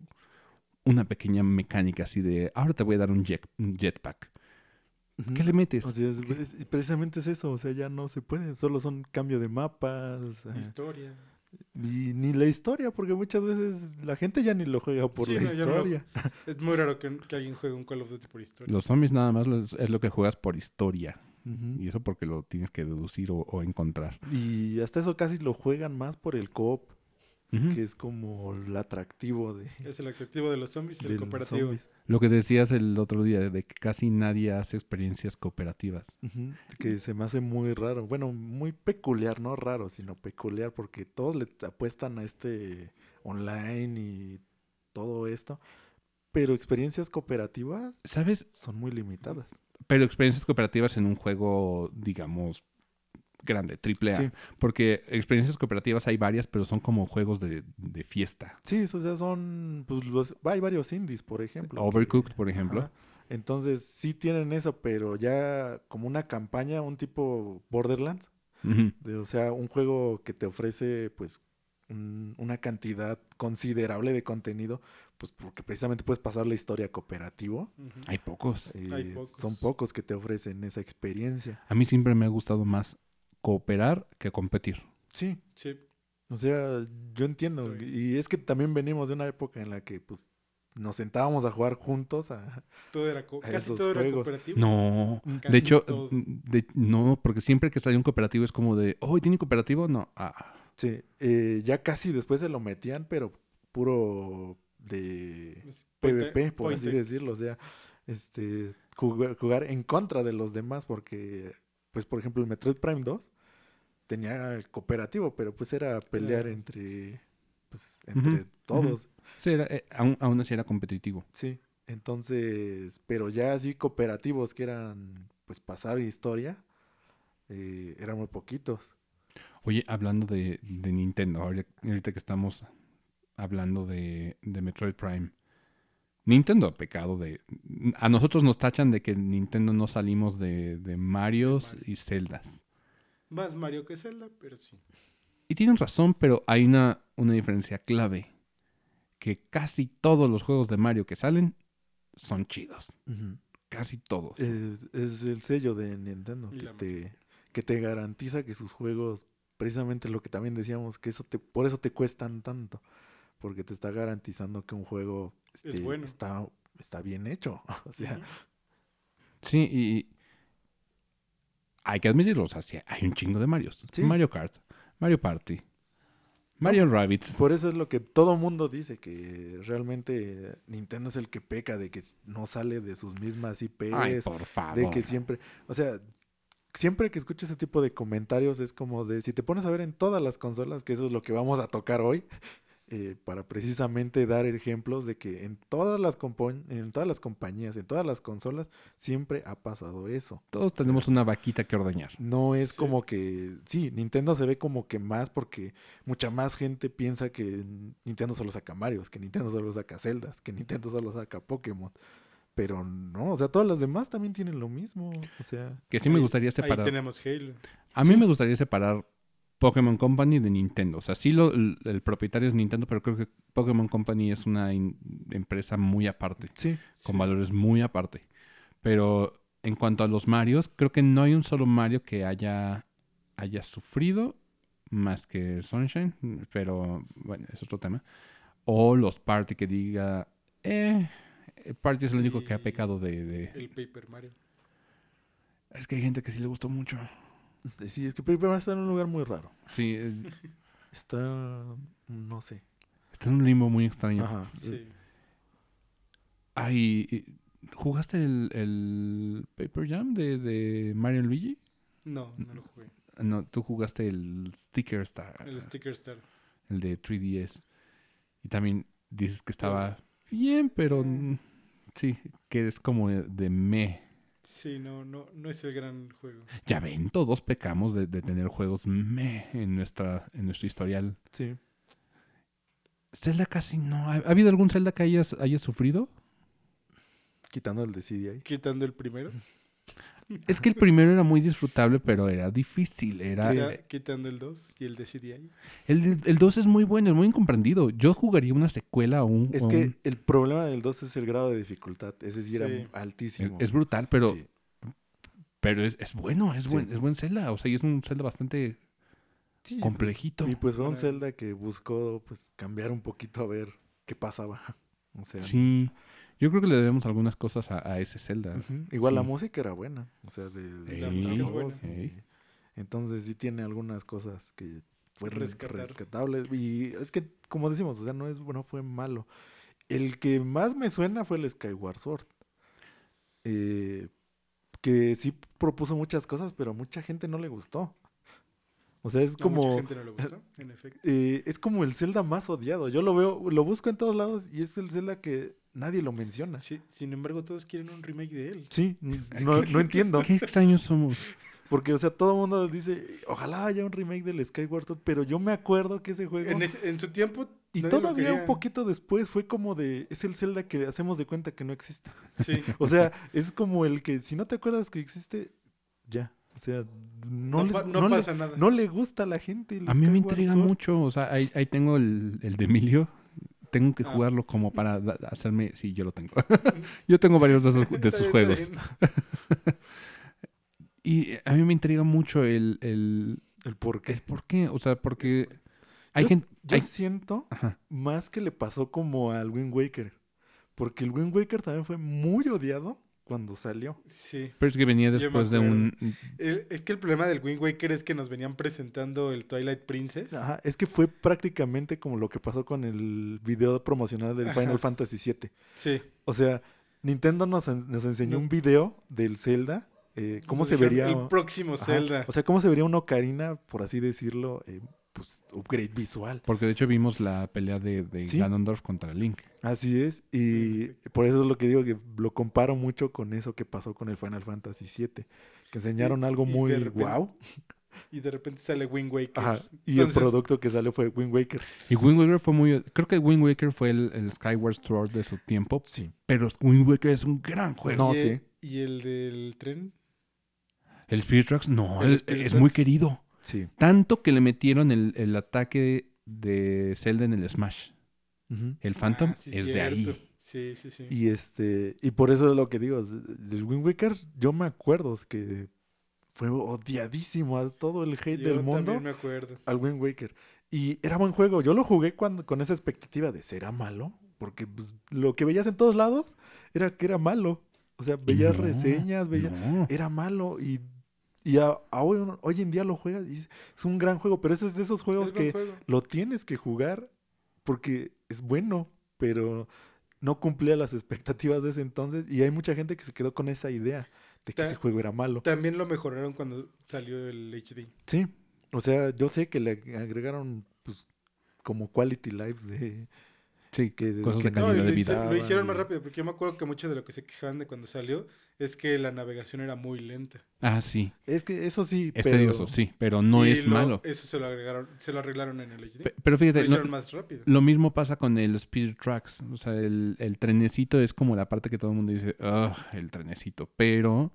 una pequeña mecánica así de, ahora te voy a dar un, jet, un jetpack. ¿Qué le metes? O sea, es- ¿Qué? es- precisamente es eso, o sea, ya no se puede, solo son cambio de mapas. eh, Historia. Y ni la historia, porque muchas veces la gente ya ni lo juega por Sí, la no, ya no. historia. Es muy raro que, que alguien juegue un Call of Duty por historia. Los zombies nada más los- es lo que juegas por historia. Y eso porque lo tienes que deducir o, o encontrar. Y hasta eso casi lo juegan más por el co-op, que es como el atractivo de, Es el atractivo de los zombies y el cooperativo. zombies. Lo que decías el otro día, de que casi nadie hace experiencias cooperativas. Que se me hace muy raro. Bueno, muy peculiar, no raro, sino peculiar, porque todos le apuestan a este online y todo esto. Pero experiencias cooperativas ¿Sabes? son muy limitadas. Pero experiencias cooperativas en un juego, digamos, grande, triple A. Sí. Porque experiencias cooperativas hay varias, pero son como juegos de, de fiesta. Sí, o sea, son. Pues los, hay varios indies, por ejemplo. que- Overcooked, por ejemplo. Ajá. Entonces, sí tienen eso, pero ya como una campaña, un tipo Borderlands. De- o sea, un juego que te ofrece, pues, un- una cantidad considerable de contenido, pues, porque precisamente puedes pasar la historia cooperativo. Ujú. Hay pocos. eh, Hay pocos. Son pocos que te ofrecen esa experiencia. A mí siempre me ha gustado más cooperar que competir. Sí, Sí. o sea, yo entiendo. Sí. Y es que también venimos de una época en la que, pues, nos sentábamos a jugar juntos a... Todo era co- A casi esos todo era juegos. cooperativo. No, Casi de hecho, de- no, porque siempre que sale un cooperativo es como de, oh, ¿tiene cooperativo? No, ah, Sí, eh, ya casi después se lo metían, pero puro de PvP, point- por así decirlo, o sea, este, jugar, jugar en contra de los demás, porque, pues, por ejemplo, el Metroid Prime 2 tenía el cooperativo, pero pues era pelear Claro. entre, pues, entre todos, sí, era, eh, aún, aún así era competitivo. sí, entonces, pero ya así cooperativos que eran, pues, pasar historia, eh, eran muy poquitos. Oye, hablando de, de Nintendo, ahorita, que estamos hablando de, de Metroid Prime, Nintendo ha pecado de... A nosotros nos tachan de que Nintendo no salimos de, de Marios Mario. y Zeldas. Más Mario que Zelda, pero sí. Y tienen razón, pero hay una, una diferencia clave. Que casi todos los juegos de Mario que salen son chidos. Casi todos. Es, es el sello de Nintendo que te, que te garantiza que sus juegos, precisamente lo que también decíamos, que eso te, por eso te cuestan tanto. Porque te está garantizando que un juego este, bueno. está, está bien hecho. O sea. Sí, y hay que admitirlo. O sea, sí, hay un chingo de Marios. Sí. Mario Kart, Mario Party, Mario Rabbits. por eso es lo que todo mundo dice, que realmente Nintendo es el que peca de que no sale de sus mismas IPs. Ay, por favor. de que siempre, o sea, siempre que escucho ese tipo de comentarios es como de, si te pones a ver en todas las consolas, que eso es lo que vamos a tocar hoy, eh, para precisamente dar ejemplos de que en todas las compo- en todas las compañías, en todas las consolas, siempre ha pasado eso. Todos tenemos una vaquita que ordeñar. No es Sí. como que, sí, Nintendo se ve como que más porque mucha más gente piensa que Nintendo solo saca Marios, que Nintendo solo saca Zeldas, que Nintendo solo saca Pokémon. Pero no, o sea, todas las demás también tienen lo mismo. O sea, Que sí me Ahí- gustaría Ahí separar. tenemos Halo. A mí Sí. me gustaría separar Pokémon Company de Nintendo. O sea, sí lo, el, el propietario es Nintendo, pero creo que Pokémon Company es una in- empresa muy aparte, sí, con Sí. valores muy aparte. Pero en cuanto a los Marios, creo que no hay un solo Mario que haya, haya sufrido más que Sunshine, pero bueno, es otro tema. O los Party que diga, eh, Party es el único que ha pecado de, de- El Paper Mario. Es que hay gente que sí le gustó mucho. sí, es que primero está en un lugar muy raro. Sí, eh, Está, no sé. está en un limbo muy extraño. Ajá. Sí. Ay, ¿jugaste el, el Paper Jam de, de Mario Luigi? No, no lo jugué. No, tú jugaste el Sticker Star, El Sticker Star. el de 3DS. Y también dices que estaba bien, pero Eh. mm, sí, que es como de, de me. Sí, no, no, no es el gran juego. Ya ven, todos pecamos de, de tener juegos me en nuestra, en nuestro historial. Sí. Zelda casi no. ¿Ha, ha habido algún Zelda que hayas, hayas sufrido? Quitando el de CDI. Quitando el primero. Es que el primero era muy disfrutable, pero era difícil. Era, Quita- Quitando el 2 y el de CDI. El, el 2 es muy bueno, es muy incomprendido. Yo jugaría una secuela o un... Es o que un- el problema del 2 es el grado de dificultad. Sí era Sí. es, altísimo. es brutal, pero, Sí. pero es, es bueno, es Sí. buen, es buen Zelda. O sea, y es un Zelda bastante Sí, complejito. Y pues fue un Zelda que buscó pues cambiar un poquito a ver qué pasaba. O sea, Sí. Yo creo que le debemos algunas cosas a, a ese Zelda. igual la música era buena. O sea, de, de Sí, Sí. Entonces sí tiene algunas cosas que fueron Rescatar. rescatables. Y es que, como decimos, o sea, no es no fue malo. El que más me suena fue el Skyward Sword. Eh, que sí propuso muchas cosas, pero a mucha gente no le gustó. O sea, es A mucha como... gente no le gustó, en efecto. eh, es como el Zelda más odiado. Yo lo veo, lo busco en todos lados y es el Zelda que nadie lo menciona. Sí, sin embargo, todos quieren un remake de él. Sí, no, no entiendo. Qué extraños somos. Porque, o sea, todo el mundo dice, ojalá haya un remake del Skyward Sword, pero yo me acuerdo que ese juego... En, ese- en su tiempo. y todavía un poquito después fue como de, es el Zelda que hacemos de cuenta que no existe. Sí. O sea, es como el que si no te acuerdas que existe, ya. O sea, no, No, les- pa- no no le- pasa nada. no le gusta a la gente. el A mí me intriga Sword. mucho. O sea, ahí, ahí tengo el, el de Emilio. Tengo que Ah. jugarlo como para hacerme... Sí, yo lo tengo. yo tengo varios de esos, de esos juegos. Y a mí me intriga mucho el, el, El por el qué. por qué. O sea, porque hay yo, gente... yo hay- siento Ajá. más que le pasó como al Wind Waker. Porque el Wind Waker también fue muy odiado cuando salió. Sí. Pero es que venía después de un... El- es que el problema del Wind Waker es que nos venían presentando el Twilight Princess. Ajá, es que fue prácticamente como lo que pasó con el video promocional del Final Ajá. Fantasy VII. Sí. O sea, Nintendo nos, nos enseñó Nos- un video del Zelda, eh, cómo Nos se vería... El próximo Ajá, Zelda. O sea, cómo se vería una ocarina, por así decirlo, eh, pues upgrade visual. Porque de hecho vimos la pelea de, de Sí. Ganondorf contra Link. Así es, y por eso es lo que digo, que lo comparo mucho con eso que pasó con el Final Fantasy VII, que enseñaron Y- algo muy repente- wow, Y de repente sale Wind Waker. Ajá, y el producto que salió fue Wind Waker. Y Wind Waker fue muy... Creo que Wind Waker fue el, el Skyward Sword de su tiempo. Sí. Pero Wind Waker es un gran juego. No, y, sí. el, y el del tren. El Spirit Tracks, no, El es, Spirit es muy querido. Sí. Tanto que le metieron el, el ataque de Zelda en el Smash. El Phantom Ah, sí, es de ahí. Sí, sí, sí. Y este, y por eso es lo que digo, de- del Wind Waker, yo me acuerdo es que fue odiadísimo a todo el hate Yo del mundo también me acuerdo. al Wind Waker. Y era buen juego. Yo lo jugué cuando, con esa expectativa de será malo. Porque pues, lo que veías en todos lados era que era malo. O sea, veías No, reseñas, veías. no. Era malo. Y, y a- a hoy, hoy en día lo juegas y es, un gran juego. Pero ese es de esos juegos Es que juego. lo tienes que jugar porque es bueno. Pero no cumplía las expectativas de ese entonces. Y hay mucha gente que se quedó con esa idea de que Ta- ese juego era malo. También lo mejoraron cuando salió el HD. Sí, o sea, yo sé que le agregaron pues como quality lives de Sí, que, cosas que de No, de vida. lo hicieron y- más rápido, porque yo me acuerdo que mucho de lo que se quejaban de cuando salió es que la navegación era muy lenta. Ah, sí. Es que eso sí, Es pero tedioso, sí, pero no Y es lo- malo. Eso se lo agregaron, se lo arreglaron en el HD. Pe- Pero lo fíjate, lo, hicieron más rápido. lo mismo pasa con el Spirit Tracks. O sea, el, el trenecito es como la parte que todo el mundo dice, "Ugh, el trenecito. Pero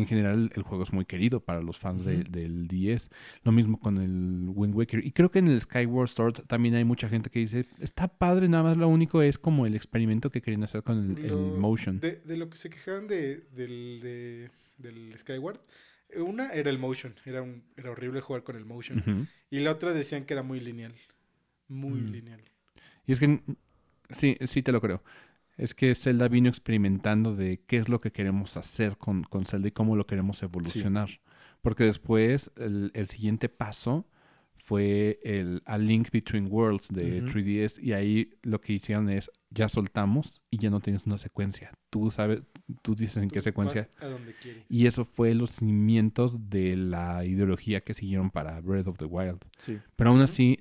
en general el juego es muy querido para los fans de- del 10. Lo mismo con el Wind Waker. Y creo que en el Skyward Sword también hay mucha gente que dice, está padre, nada más lo único es como el experimento que querían hacer con el, motion. De, de lo que se quejaban de, del, de- del Skyward, una era el motion, era, un- era horrible jugar con el motion. Y la otra decían que era muy lineal. Muy Mm. lineal. Y es que sí, sí te lo creo. Es que Zelda vino experimentando de qué es lo que queremos hacer con, con Zelda y cómo lo queremos evolucionar. Porque después el, el siguiente paso fue el A Link Between Worlds de Ujú. 3DS y ahí lo que hicieron es ya soltamos y ya no tienes una secuencia. Tú sabes, tú dices en qué secuencia. vas a donde quieres. Y eso fue los cimientos de la ideología que siguieron para Breath of the Wild. sí. Pero aún así,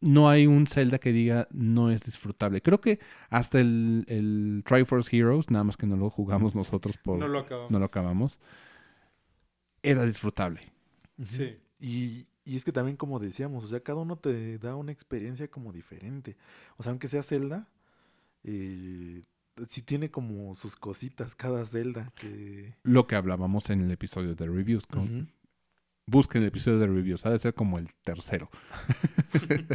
no hay un Zelda que diga no es disfrutable. Creo que hasta el, el Triforce Heroes, nada más que no lo jugamos nosotros por no lo acabamos. no lo acabamos, era disfrutable. Sí. Y y es que también, como decíamos, o sea, cada uno te da una experiencia como diferente. O sea, aunque sea Zelda, eh, sí tiene como sus cositas cada Zelda que... Lo que hablábamos en el episodio de reviews. con-. Busquen el episodio de reviews. Ha de ser como el tercero.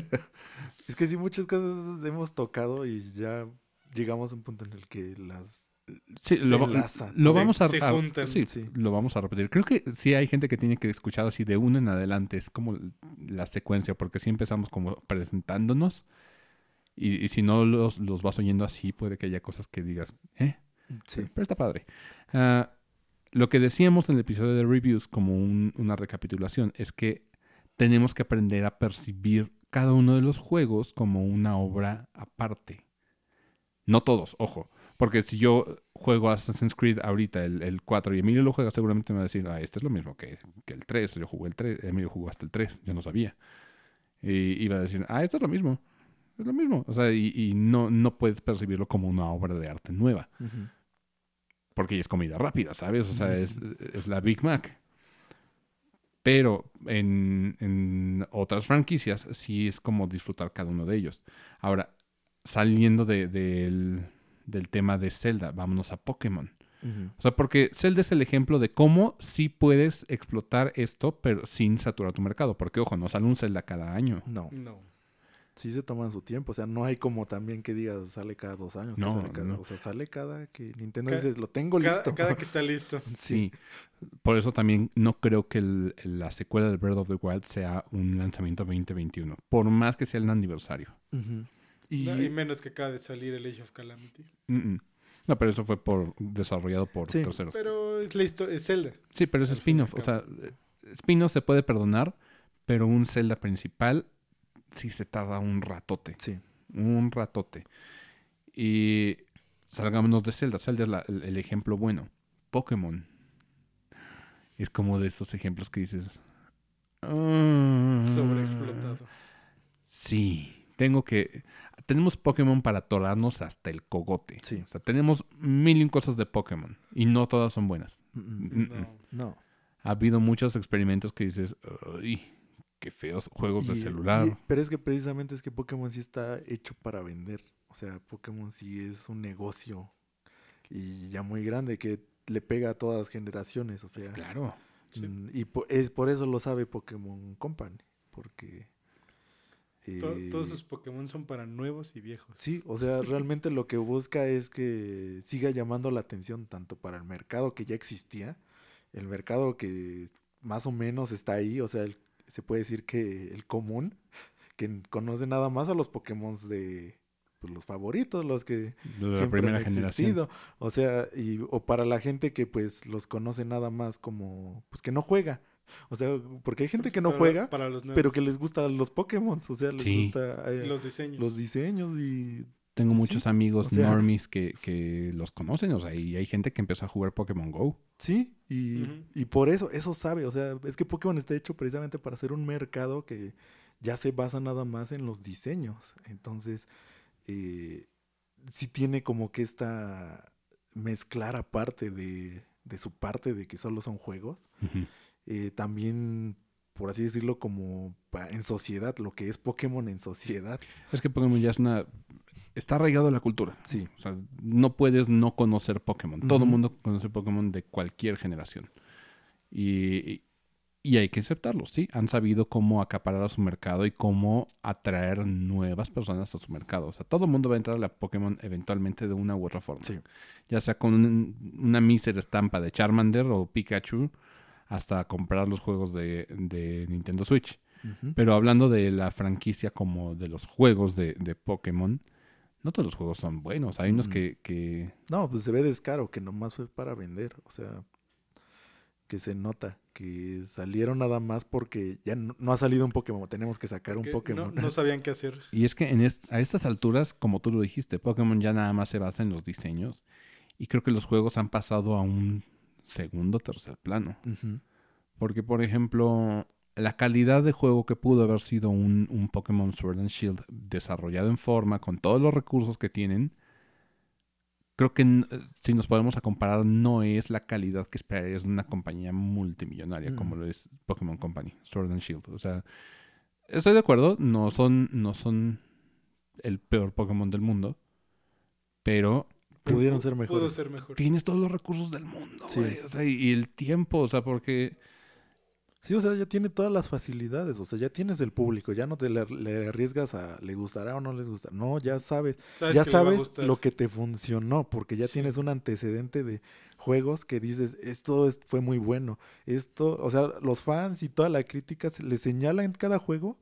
Es que sí, muchas cosas hemos tocado y ya llegamos a un punto en el que las... Sí, lo, vamos a, se a- juntan. sí, Sí. lo vamos a repetir. Creo que sí hay gente que tiene que escuchar así de uno en adelante. Es como la secuencia, porque sí empezamos como presentándonos. Y, y si no los, los vas oyendo así, puede que haya cosas que digas, ¿eh? Sí. Pero está padre. Ah, lo que decíamos en el episodio de reviews, como un- una recapitulación, es que tenemos que aprender a percibir cada uno de los juegos como una obra aparte. No todos, ojo. Porque si yo juego Assassin's Creed ahorita, el, el 4, y Emilio lo juega, seguramente me va a decir, ah, este es lo mismo que, que el 3. Yo jugué el 3, Emilio jugó hasta el 3, yo no sabía. Y iba a decir, ah, esto es lo mismo. Es lo mismo. O sea, y, y no, no puedes percibirlo como una obra de arte nueva Ujú. Porque ya es comida rápida, ¿sabes? O sea, es, es la Big Mac. Pero en, en otras franquicias sí es como disfrutar cada uno de ellos. Ahora, saliendo de- del, del tema de Zelda, vámonos a Pokémon. O sea, porque Zelda es el ejemplo de cómo sí puedes explotar esto, pero sin saturar tu mercado. Porque, ojo, no sale un Zelda cada año. No, No. Sí se toman su tiempo. O sea, no hay como también que digas sale cada dos años. que No, sale cada- no. O sea, sale cada que Nintendo Ca- dice, lo tengo Cada, listo. cada que está listo. Sí. Por eso también no creo que el- la secuela de Breath of the Wild sea un lanzamiento 2021. Por más que sea el aniversario. Y, No, y menos que acaba de salir el Age of Calamity. Mm, mm. No, pero eso fue por desarrollado por Sí, terceros. Pero es la historia, es Zelda. sí, pero es spin-off. O sea, spin-off se puede perdonar, pero un Zelda principal sí se tarda un ratote. sí. Un ratote. Y salgámonos de Zelda. Zelda es la- el, el ejemplo bueno. Pokémon. Es como de esos ejemplos que dices. "Ah, Sobreexplotado. Sí, tengo que. Tenemos Pokémon para atorarnos hasta el cogote. Sí. O sea, tenemos mil y cosas de Pokémon y no todas son buenas. Mm, mm. Mm, mm. No. No. Ha habido muchos experimentos que dices, ¡ay! Qué feos juegos de celular. y- pero es que precisamente es que Pokémon sí está hecho para vender. O sea, Pokémon sí es un negocio y ya muy grande que le pega a todas las generaciones. O sea, Claro. Sí. mm, y po- es por eso lo sabe Pokémon Company. Porque. Eh, todos sus Pokémon son para nuevos y viejos. Sí, o sea, realmente lo que busca es que siga llamando la atención tanto para el mercado que ya existía, el mercado que más o menos está ahí, o sea, el- se puede decir que el común, que conoce nada más a los Pokémon de pues, los favoritos, los que la siempre primera han generación. existido, o sea, y, o para la gente que pues los conoce nada más como, pues que no juega, o sea, porque hay gente que no Para- juega, Para los pero que les gustan los Pokémon, o sea, les Sí. gusta eh, Los diseños. los diseños y Tengo muchos sí. amigos O sea- normies que, que los conocen, o sea, y hay gente que empezó a jugar Pokémon Go. Sí, y, y por eso, eso sabe, o sea, es que Pokémon está hecho precisamente para ser un mercado que ya se basa nada más en los diseños. Entonces, eh, sí tiene como que esta mezclar aparte de, de su parte de que solo son juegos, eh, también, por así decirlo, como en sociedad, lo que es Pokémon en sociedad. Es que Pokémon ya es una... Está arraigado a la cultura. Sí, O sea, no puedes no conocer Pokémon. Todo el mundo conoce Pokémon de cualquier generación. Y, y hay que aceptarlo, sí. Han sabido cómo acaparar a su mercado y cómo atraer nuevas personas a su mercado. O sea, todo el mundo va a entrar a la Pokémon eventualmente de una u otra forma. sí. Ya sea con un- una mísera estampa de Charmander o Pikachu, hasta comprar los juegos de, de Nintendo Switch. Pero hablando de la franquicia como de los juegos de, de Pokémon, no todos los juegos son buenos. Hay unos Mm. que, que No, pues se ve descaro, que nomás fue para vender. O sea, que se nota que salieron nada más porque ya no, no ha salido un Pokémon. Tenemos que sacar un Que Pokémon. No, no sabían qué hacer. Y es que en est- a estas alturas, como tú lo dijiste, Pokémon ya nada más se basa en los diseños. Y creo que los juegos han pasado a un segundo, tercer plano. Porque, por ejemplo, la calidad de juego que pudo haber sido un, un Pokémon Sword and Shield desarrollado en forma, con todos los recursos que tienen, creo que n- si nos podemos a comparar, no es la calidad que esperarías de una compañía multimillonaria como Mm. lo es Pokémon Company, Sword and Shield. O sea, estoy de acuerdo, no son, no son el peor Pokémon del mundo, pero Pudieron Pu- ser Pudo mejores. ser mejor. tienes todos los recursos del mundo, Sí. güey. O sea, y, y el tiempo, o sea, porque Sí, o sea, ya tiene todas las facilidades, o sea, ya tienes el público, ya no te le, le arriesgas a le gustará o no les gusta. No, ya sabes, Sabes ya sabes lo que te funcionó, porque ya Sí. tienes un antecedente de juegos que dices, esto es- fue muy bueno. Esto, o sea, los fans y toda la crítica se le señala en cada juego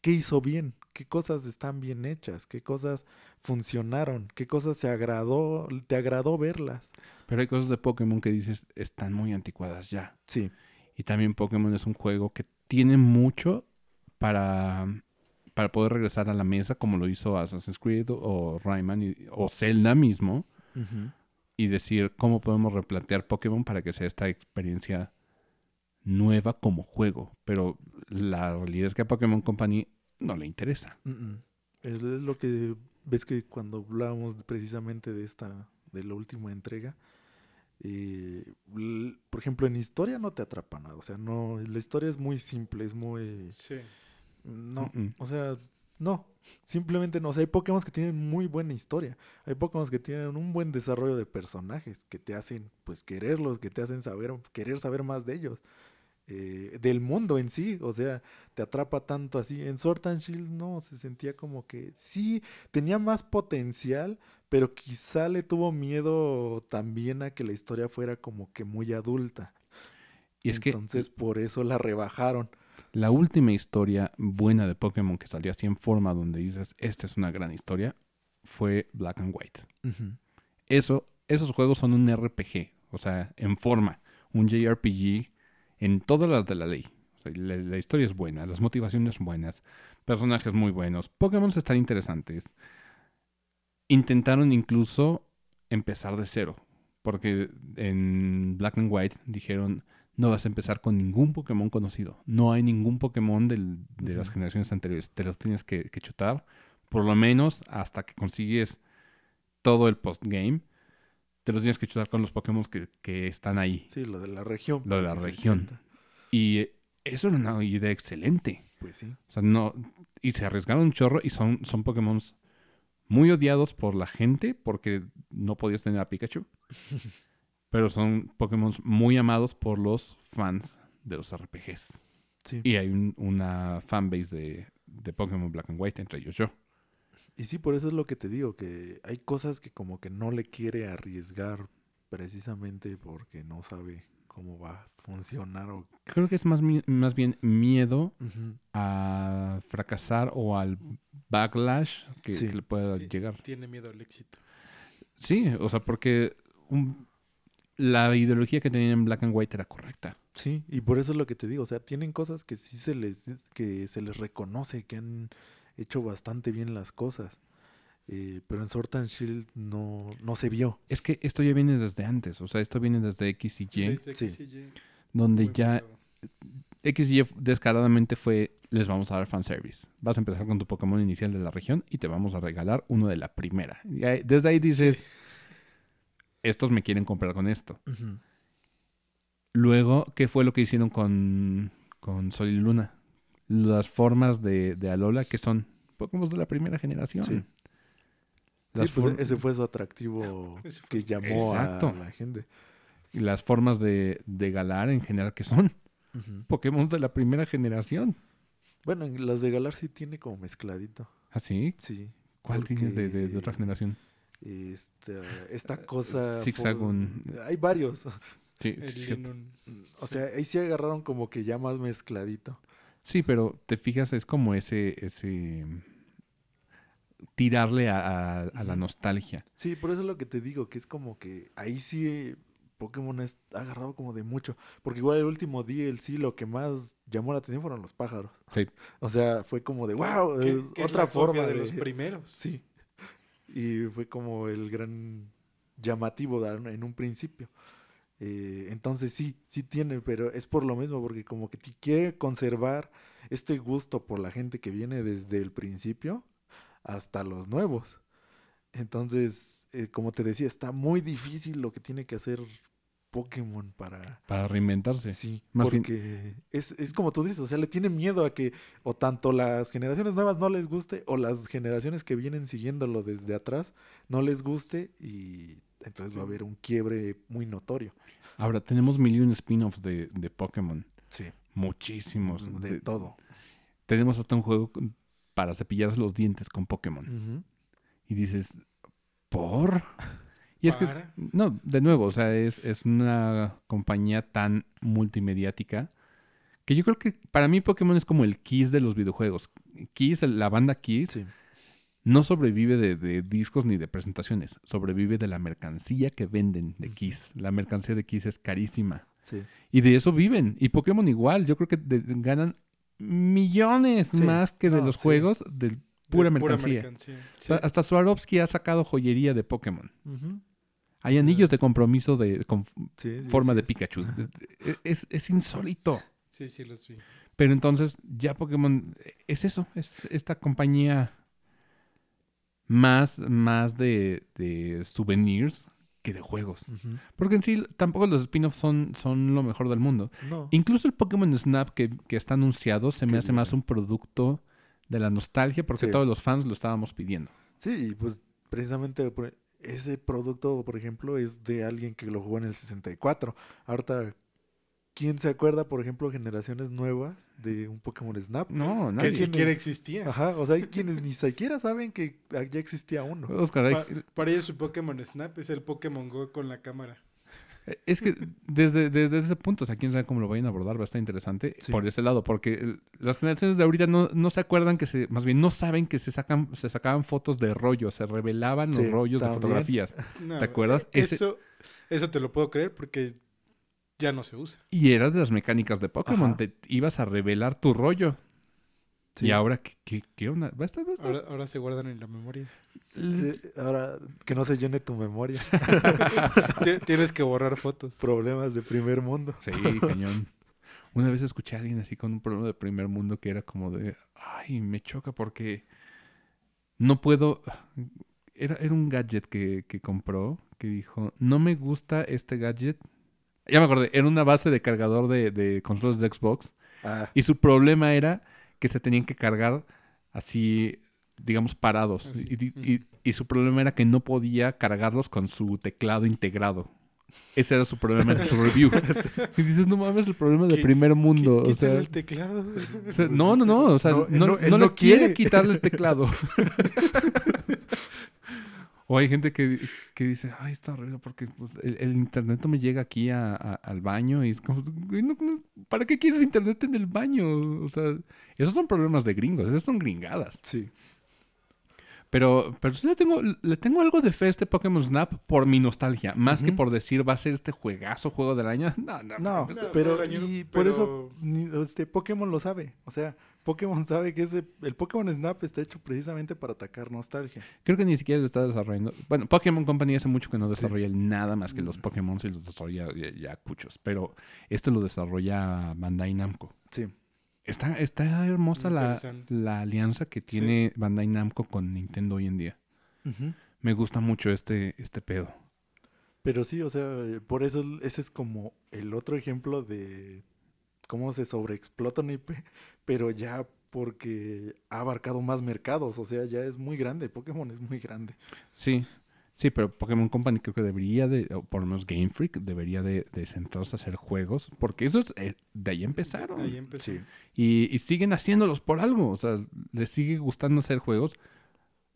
qué hizo bien, qué cosas están bien hechas, qué cosas funcionaron, qué cosas se agradó, te agradó verlas. pero hay cosas de Pokémon que dices están muy anticuadas ya. Sí, Y también Pokémon es un juego que tiene mucho para, para poder regresar a la mesa, como lo hizo Assassin's Creed o Rayman y- o Zelda mismo, y decir cómo podemos replantear Pokémon para que sea esta experiencia nueva como juego. Pero la realidad es que a Pokémon Company no le interesa. Es, es lo que ves que cuando hablábamos precisamente de esta, de la última entrega, eh, por ejemplo, en historia no te atrapa nada. O sea, no, la historia es muy simple, es muy... Sí. No, Mm, mm. o sea, no. Simplemente no. O sea, hay Pokémon que tienen muy buena historia. Hay Pokémon que tienen un buen desarrollo de personajes, que te hacen, pues, quererlos, que te hacen saber, querer saber más de ellos. eh, del mundo en sí, o sea, te atrapa tanto así. En Sword and Shield no, se sentía como que sí, tenía más potencial, pero quizá le tuvo miedo también a que la historia fuera como que muy adulta. Y es Entonces por eso la rebajaron. la última historia buena de Pokémon que salió así en forma donde dices, esta es una gran historia, fue Black and White. Eso, esos juegos son un RPG, o sea, en forma, un JRPG en todas las de la ley. O sea, la, la historia es buena, las motivaciones son buenas, personajes muy buenos, Pokémon están interesantes. Intentaron incluso empezar de cero, porque en Black and White dijeron, no vas a empezar con ningún Pokémon conocido, no hay ningún Pokémon del- de las generaciones anteriores, te los tienes que, que chutar, por lo menos hasta que consigues todo el postgame, te los tienes que chutar con los Pokémon que, que están ahí. Sí, lo de la región. Lo de la región. Y eh, eso era una idea excelente. Pues sí. O sea, no, y se arriesgaron un chorro y son, son Pokémon muy odiados por la gente porque no podías tener a Pikachu. pero son Pokémon muy amados por los fans de los RPGs. Sí. Y hay un- una fanbase de, de Pokémon Black and White, entre ellos yo. Y sí, por eso es lo que te digo, que hay cosas que como que no le quiere arriesgar precisamente porque no sabe cómo va a funcionar o... Creo que es más, más bien miedo a fracasar o al backlash que, Sí. que le pueda Sí. llegar. Tiene miedo al éxito. Sí, o sea, porque un- la ideología que tenían en Black and White era correcta. Sí, y por eso es lo que te digo, o sea, tienen cosas que sí se les, que se les reconoce, que han hecho bastante bien las cosas. Eh, pero en Sword and Shield no, no se vio. Es que esto ya viene desde antes, o sea, esto viene desde X y Y, Desde Sí. X y Y, donde muy ya. X y Y descaradamente fue, les vamos a dar fanservice. Vas a empezar con tu Pokémon inicial de la región y te vamos a regalar uno de la primera. Y ahí- desde ahí dices, Sí. estos me quieren comprar con esto. Luego, ¿qué fue lo que hicieron con, con Sol y Luna? Las formas de, de Alola, que son Pokémon de la primera generación. Sí. Sí, pues ese fue su atractivo fue que llamó a la gente. las formas de, de Galar en general, que son Ujú. Pokémon de la primera generación. Bueno, en las de Galar sí tiene como mezcladito. ¿Así? Sí. ¿Cuál tienes de, de- de otra generación? Esta, esta cosa... fue- Zigzagoon. Hay varios. Sí, sí. O sea, ahí sí agarraron como que ya más mezcladito. Sí, pero te fijas, es como ese, ese tirarle a, a- a la nostalgia. Sí, por eso es lo que te digo, que es como que ahí sí Pokémon es ha agarrado como de mucho. Porque igual el último DLC lo que más llamó la atención fueron los pájaros. Sí. O sea, fue como de wow, Que- es otra copia forma de de, los primeros. Sí. Y fue como el gran llamativo en un principio. Eh, entonces sí, sí tiene, pero es por lo mismo, porque como que quiere conservar este gusto por la gente que viene desde el principio hasta los nuevos. Entonces, eh, como te decía, está muy difícil lo que tiene que hacer Pokémon para... Para reinventarse. Sí, Más bien- porque es, es como tú dices, o sea, le tiene miedo a que o tanto las generaciones nuevas no les guste o las generaciones que vienen siguiéndolo desde atrás no les guste y entonces va a haber un quiebre muy notorio. Ahora, tenemos mil y un spin-offs de, de Pokémon. Sí, Muchísimos. de todo. Tenemos hasta un juego para cepillarse los dientes con Pokémon. Y dices, ¿por? Y es que, no, de nuevo, o sea, es, es una compañía tan multimediática que yo creo que para mí Pokémon es como el Kiss de los videojuegos. Kiss, la banda Kiss, Sí, no sobrevive de, de discos ni de presentaciones, sobrevive de la mercancía que venden de. Kiss. La mercancía de Kiss es carísima. sí. Y de eso viven. Y Pokémon igual, yo creo que de- ganan millones Sí. más que de No, los sí. juegos de pura De mercancía. Sí. hasta Swarovski ha sacado joyería de Pokémon. Hay anillos de compromiso de, con forma de Pikachu. es, es insólito. Sí, sí, los vi. Pero entonces ya Pokémon es eso, es esta compañía más, más de, de souvenirs que de juegos. Porque en sí tampoco los spin-offs son, son lo mejor del mundo. No. Incluso el Pokémon Snap que, que está anunciado se me Qué hace más un producto de la nostalgia porque Sí. todos los fans lo estábamos pidiendo. Sí, y pues precisamente ese producto, por ejemplo, es de alguien que lo jugó en el 64. Ahorita, ¿quién se acuerda, por ejemplo, generaciones nuevas de un Pokémon Snap? No, Que nadie. ni sí, siquiera existía. Ajá, o sea, hay quienes ni siquiera saben que ya existía uno. Oscar, hay- Pa- para ellos su Pokémon Snap es el Pokémon Go con la cámara. Es que desde, desde ese punto, o sea, quién sabe cómo lo vayan a abordar, va a estar interesante Sí. por ese lado, porque el- las generaciones de ahorita no, no se acuerdan que se, más bien no saben que se sacan, se sacaban fotos de rollos, se revelaban Sí, los rollos de fotografías. No, ¿Te acuerdas? eh, Ese- Eso, eso te lo puedo creer porque ya no se usa. Y era de las mecánicas de Pokémon, Ajá. te ibas a revelar tu rollo. Sí. Y ahora, ¿qué, qué, qué onda? Va a estar, va a estar- Ahora, ahora se guardan en la memoria. Eh, ahora, que no se llene tu memoria. Ti- Tienes que borrar fotos. Problemas de primer mundo. Sí, cañón. Una vez escuché a alguien así con un problema de primer mundo que era como de, ay, me choca porque no puedo... Era, era un gadget que, que compró que dijo, no me gusta este gadget. Ya me acordé, era una base de cargador de, de controles de Xbox Ah, y su problema era que se tenían que cargar así, digamos, parados. Así, Y, y- y- y su problema era que no podía cargarlos con su teclado integrado. Ese era su problema en su review. Y dices, no mames, el problema de primer mundo. O sea, el teclado. o sea, no, no, no. O sea, No, no, no- no le quiere quiere. quitarle el teclado. o hay gente que, que dice, ay, está horrible porque pues, el, el internet no me llega aquí a- a- al baño. Y es como, "Güey, no, no, ¿para qué quieres internet en el baño? O sea, esos son problemas de gringos, esas son gringadas. sí. Pero, pero sí le tengo, le tengo algo de fe a este Pokémon Snap por mi nostalgia. Más que por decir, va a ser este juegazo juego del año. No, no, No, no. No, pero y por pero- eso ni- este Pokémon lo sabe. O sea, Pokémon sabe que ese el Pokémon Snap está hecho precisamente para atacar nostalgia. Creo que ni siquiera lo está desarrollando. Bueno, Pokémon Company hace mucho que no Sí. desarrolla nada más que los Mm. Pokémon y los desarrolla ya, ya cuchos. Pero esto lo desarrolla Bandai Namco. Sí. Está, está hermosa la, la alianza que tiene Bandai Namco con Nintendo hoy en día. Me gusta mucho este, este pedo. Pero sí, o sea, eh, por eso ese es como el otro ejemplo de cómo se sobreexplota un IP, pero ya porque ha abarcado más mercados, o sea, ya es muy grande, Pokémon es muy grande. Sí, sí, pero Pokémon Company creo que debería de, o por lo menos Game Freak, debería de, de centrarse a hacer juegos, porque eso es- eh, de ahí empezaron. Ahí empezó. Sí. Y, y siguen haciéndolos por algo. O sea, les sigue gustando hacer juegos.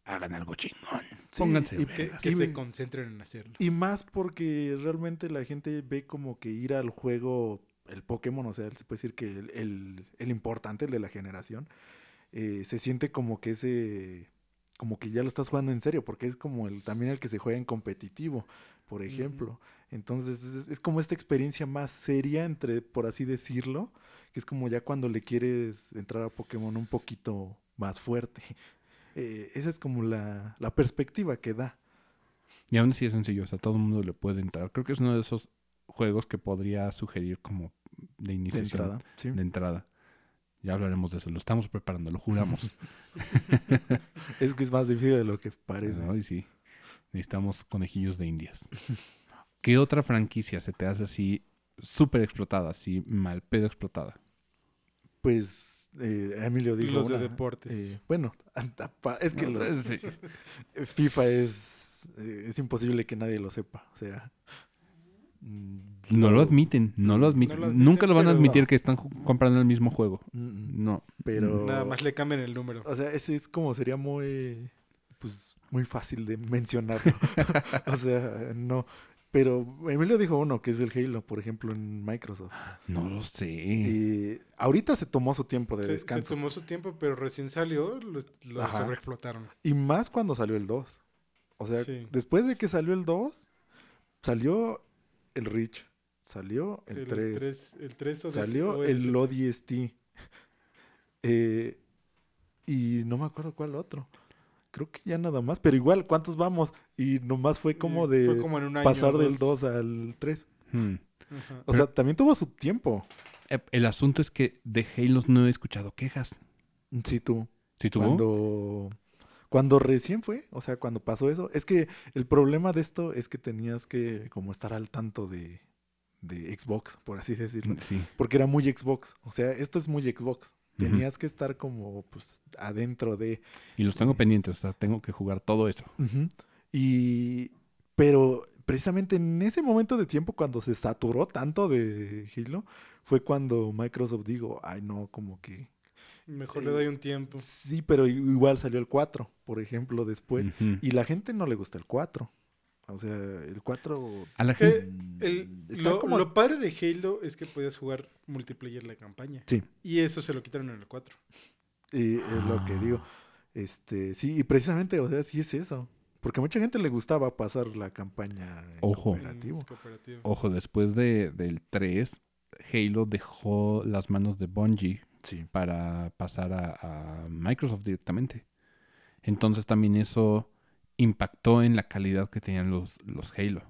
Hagan algo chingón. Sí, Pónganse y Que, se concentren en hacerlo. Y más porque realmente la gente ve como que ir al juego, el Pokémon, o sea, se puede decir que el, el- el importante, el de la generación, eh, se siente como que ese, como que ya lo estás jugando en serio, porque es como el también el que se juega en competitivo, por ejemplo. Entonces es, es como esta experiencia más seria, entre, por así decirlo, que es como ya cuando le quieres entrar a Pokémon un poquito más fuerte. Eh, esa es como la, la perspectiva que da. Y aún así es sencillo. O sea, todo el mundo le puede entrar. Creo que es uno de esos juegos que podría sugerir como de De iniciación. entrada. Sí. De entrada. Ya hablaremos de eso. Lo estamos preparando, lo juramos. Es que es más difícil de lo que parece. Ay, sí. Necesitamos conejillos de indias. ¿Qué otra franquicia se te hace así súper explotada, así mal pedo explotada? Pues eh, Emilio dijo Los de una, deportes. eh, bueno, es que No, los, sí. FIFA es, eh, es imposible que nadie lo sepa. O sea, No lo admiten, no lo admiten. lo admiten, Nunca lo van a admitir que están comprando el mismo juego. No. Pero Nada más le cambian el número. O sea, ese es como sería muy, pues, muy fácil de mencionarlo. o sea, no. Pero Emilio dijo uno, que es el Halo, por ejemplo, en Microsoft. No lo sé. Y ahorita se tomó su tiempo de Se, se descanso. tomó su tiempo, pero recién salió, lo, lo sobreexplotaron. Y más cuando salió el 2. O sea, Sí. después de que salió el 2, salió el Reach, salió el, 3, tres- el 3 o salió el ODST. Eh, y no me acuerdo cuál otro. Creo que ya nada más, pero igual, ¿cuántos vamos? Y nomás fue como Eh, de fue como en un año, pasar del dos. 2 al 3. Hmm. O sea, también tuvo su tiempo. Eh, El asunto es que de Halo no he escuchado quejas. Sí, tú. ¿Sí tuvo? Cuando, cuando recién fue, o sea, cuando pasó eso, es que el problema de esto es que tenías que como estar al tanto de, de Xbox, por así decirlo. Sí. Porque era muy Xbox. O sea, esto es muy Xbox. Tenías que estar como pues adentro de... Y los tengo pendientes, o sea, tengo que jugar todo eso. Y... Pero precisamente en ese momento de tiempo cuando se saturó tanto de Halo, fue cuando Microsoft dijo, ay no, como que... Mejor Eh, le doy un tiempo. Sí, pero igual salió el 4, por ejemplo, después. Y la gente no le gusta el 4. O sea, el 4... A la Que gente... el- está lo, como- lo padre de Halo es que podías jugar multiplayer la campaña. Sí. Y eso se lo quitaron en el 4. Y es lo que digo. Ah. Este, sí, y precisamente, o sea, sí es eso. Porque a mucha gente le gustaba pasar la campaña en Ojo. cooperativo. Mm, cooperativo. Ojo, después de, del 3, Halo dejó las manos de Bungie Sí. para pasar a, a Microsoft directamente. Entonces también eso impactó en la calidad que tenían los, los Halo.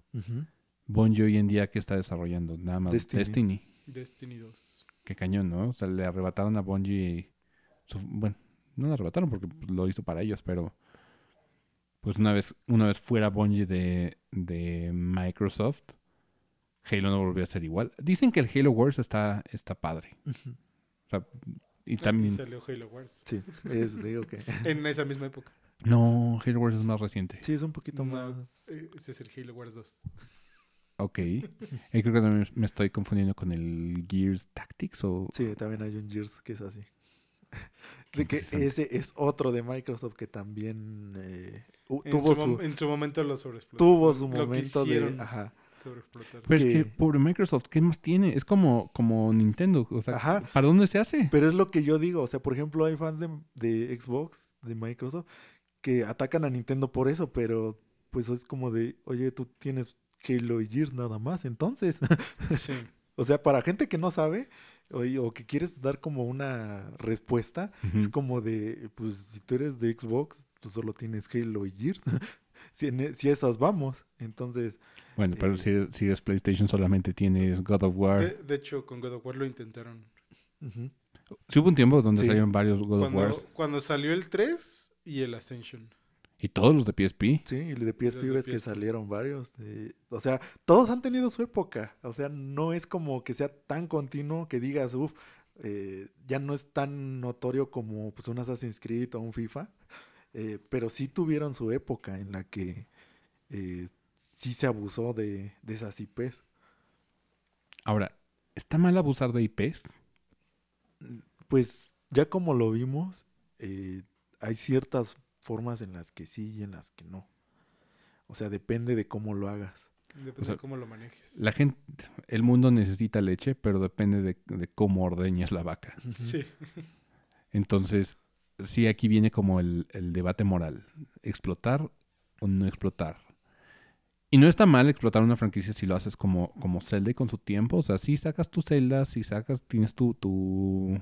Bungie hoy en día que está desarrollando nada más Destiny. Destiny. Destiny 2. Qué cañón, ¿no? O sea, le arrebataron a Bungie. su- bueno, no le arrebataron porque lo hizo para ellos, pero. Pues una vez, una vez fuera Bungie de, de Microsoft, Halo no volvió a ser igual. Dicen que el Halo Wars está, está padre. O sea, y Y también. salió Halo Wars. Sí, es, digo que... En esa misma época. No, Halo Wars es más reciente. Sí, es un poquito No. más... Eh, Ese es el Halo Wars 2. Ok. Eh, creo que también me estoy confundiendo con el Gears Tactics o. Sí, también hay un Gears que es así. De que ese es otro de Microsoft que también eh, En tuvo, su, su, mom- en su momento lo sobreexplotó. tuvo su Lo momento de... Ajá. Sobreexplotar. Pero es que, que- pobre Microsoft, ¿qué más tiene? Es como, como Nintendo. O sea, Ajá. ¿para dónde se hace? Pero es lo que yo digo, o sea, por ejemplo, hay fans de, de Xbox, de Microsoft, que atacan a Nintendo por eso, pero pues es como de, oye, tú tienes Halo y Gears nada más, entonces. Sí. o sea, para gente que no sabe o, o que quieres dar como una respuesta, es como de, pues si tú eres de Xbox, tú solo tienes Halo y Gears. si, en e- si esas vamos, entonces, Bueno, pero Eh, si, si eres PlayStation solamente tienes God of War. De, de hecho, con God of War lo intentaron. ujú, Sí hubo un tiempo donde Sí. salieron varios God of Cuando, Wars. cuando salió el 3 y el Ascension. Y todos los de PSP. sí, y de PSP ves que salieron varios. eh, o sea, todos han tenido su época. O sea, no es como que sea tan continuo que digas, uff, ya no es tan notorio como pues, un Assassin's Creed o un FIFA. eh, pero sí tuvieron su época en la que eh, sí se abusó de, de esas IPs. Ahora, ¿está mal abusar de IPs? Pues ya como lo vimos, eh, hay ciertas formas en las que sí y en las que no. O sea, depende de cómo lo hagas. Depende O sea, de cómo lo manejes. La gente, el mundo necesita leche, pero depende de, de cómo ordeñes la vaca. Sí. Entonces, sí, aquí viene como el, el debate moral. ¿Explotar o no explotar? Y no está mal explotar una franquicia si lo haces como, como Zelda y con su tiempo. O sea, si sacas tu Zelda, si sacas, tienes tu, tu,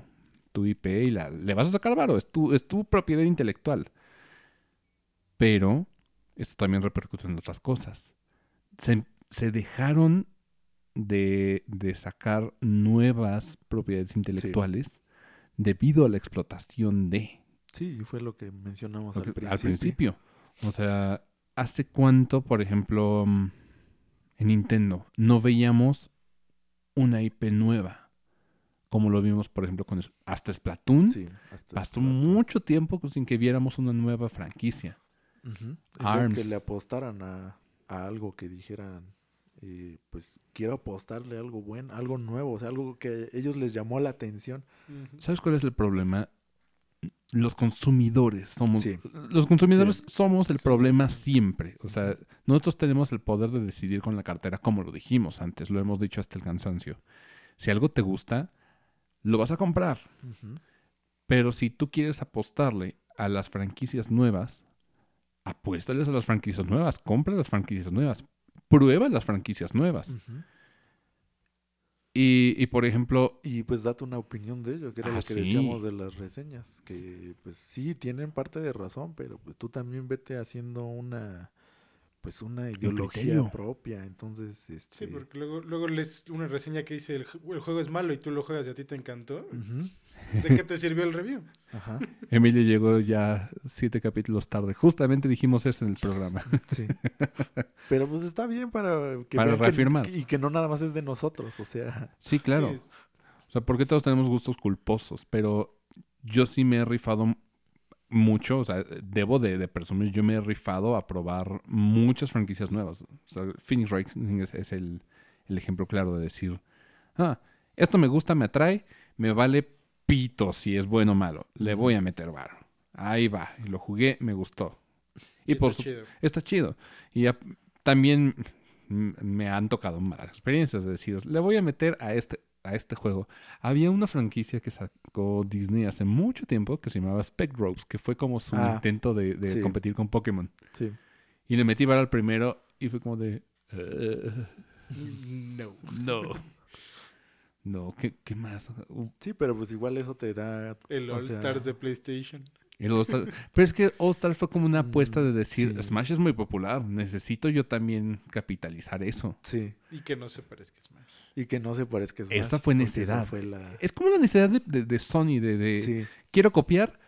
tu IP y la, le vas a sacar varo. Es tu, es tu propiedad intelectual. Pero esto también repercute en otras cosas. Se, se dejaron de, de sacar nuevas propiedades intelectuales debido a la explotación de Sí, y fue lo que mencionamos lo al principio. al principio. O sea, ¿hace cuánto, por ejemplo, mm, en Nintendo, no veíamos una IP nueva? Como lo vimos, por ejemplo, con hasta Splatoon. Sí, hasta Pasó Splatoon. mucho tiempo sin que viéramos una nueva franquicia. Sea, ARMS. que le apostaran a, a algo que dijeran, eh, pues quiero apostarle algo bueno, algo nuevo, o sea, algo que a ellos les llamó la atención. Ujú. ¿Sabes cuál es el problema? Los consumidores somos. Sí. Los consumidores Sí. somos el problema siempre. O sea, nosotros tenemos el poder de decidir con la cartera, como lo dijimos antes, lo hemos dicho hasta el cansancio. Si algo te gusta, lo vas a comprar. Pero si tú quieres apostarle a las franquicias nuevas, apuéstales a las franquicias nuevas, compra las franquicias nuevas, prueba las franquicias nuevas. Y, y, por ejemplo, Y pues date una opinión de ello, que era Ah, lo que sí. decíamos de las reseñas, que pues sí tienen parte de razón, pero pues tú también vete haciendo una pues una ideología propia, entonces este Sí, porque luego, luego lees una reseña que dice el, ju- el juego es malo y tú lo juegas y a ti te encantó. Ujú. ¿De qué te sirvió el review? Ajá, Emilio llegó ya siete capítulos tarde. Justamente dijimos eso en el programa. sí. Pero pues está bien para que Para que- reafirmar. y que no nada más es de nosotros, o sea, Sí, claro. Sí, O sea, porque todos tenemos gustos culposos, pero yo sí me he rifado mucho, o sea, debo de, de presumir, yo me he rifado a probar muchas franquicias nuevas. O sea, Phoenix Rising es, es el, el ejemplo claro de decir, ah, esto me gusta, me atrae, me vale pito si es bueno o malo, le voy a meter varo. Ahí va, y lo jugué, me gustó. Y, está por su- chido. está chido. Y ya- también me han tocado malas experiencias de decir, le voy a meter a este, a este juego. Había una franquicia que sacó Disney hace mucho tiempo que se llamaba Spec Ropes, que fue como su Ah, intento de, de sí. competir con Pokémon. sí. Y le metí vara al primero y fue como de... "Eh, No. no. No, ¿qué, qué más? Uh, Sí, pero pues igual eso te da El All sea, Stars de PlayStation. el All Star- Pero es que All Star fue como una apuesta de Mm, decir, sí. Smash es muy popular, necesito yo también capitalizar eso. Sí, Y que no se parezca a Smash. y que no se parezca a Smash, Esta fue necedad. fue la Es como la necesidad de, de- de Sony, de, de Sí, quiero copiar,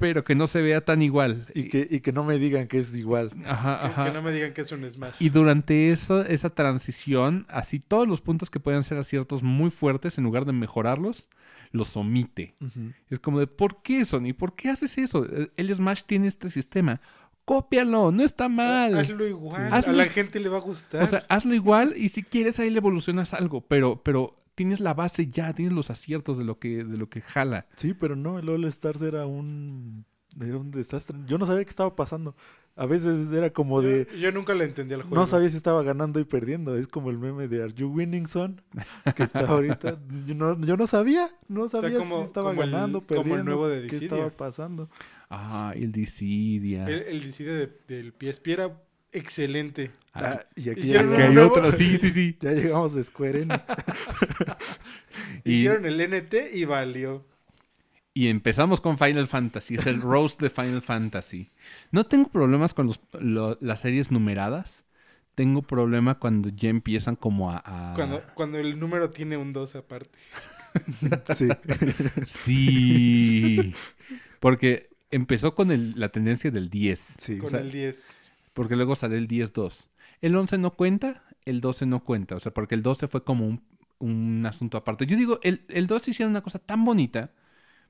pero que no se vea tan igual. y que y que no me digan que es igual. Ajá, Que- ajá. Que no me digan que es un Smash. Y durante eso, esa transición, así todos los puntos que puedan ser aciertos muy fuertes, en lugar de mejorarlos, los omite. Es como de, ¿por qué, Sony? ¿Por qué haces eso? El Smash tiene este sistema. Cópialo, no está mal. Hazlo igual. Sí. A la gente le va a gustar. O sea, hazlo igual y si quieres ahí le evolucionas algo, pero, pero tienes la base ya, tienes los aciertos de lo que, de lo que jala. Sí, pero no, el All Stars era un era un desastre. Yo no sabía qué estaba pasando. A veces era como de yo, yo nunca le entendí al juego. no sabía si estaba ganando y perdiendo. Es como el meme de Are You Winning Son? Que está ahorita. Yo no, yo no sabía. No sabía como- si estaba como el- ganando, como el perdiendo. nuevo de ¿Qué Dissidia. estaba pasando? Ah, el Dissidia. El, el Dissidia de- del PSP era excelente. Ah, y aquí, hicieron Aquí hay nuevo- otro, sí, sí, sí. ya llegamos de Square Enix. Y- Hicieron el NT y valió. Y empezamos con Final Fantasy, es el roast de Final Fantasy. No tengo problemas con los- lo- las series numeradas. Tengo problema cuando ya empiezan como a... a- Cuando, cuando el número tiene un 2 aparte. sí. Sí. Porque empezó con el- la tendencia del 10. Sí. Con o sea, el 10. Porque luego sale el 10-2. El 11 no cuenta, el 12 no cuenta. O sea, porque el 12 fue como un, un asunto aparte. Yo digo, el, el 12 hicieron una cosa tan bonita.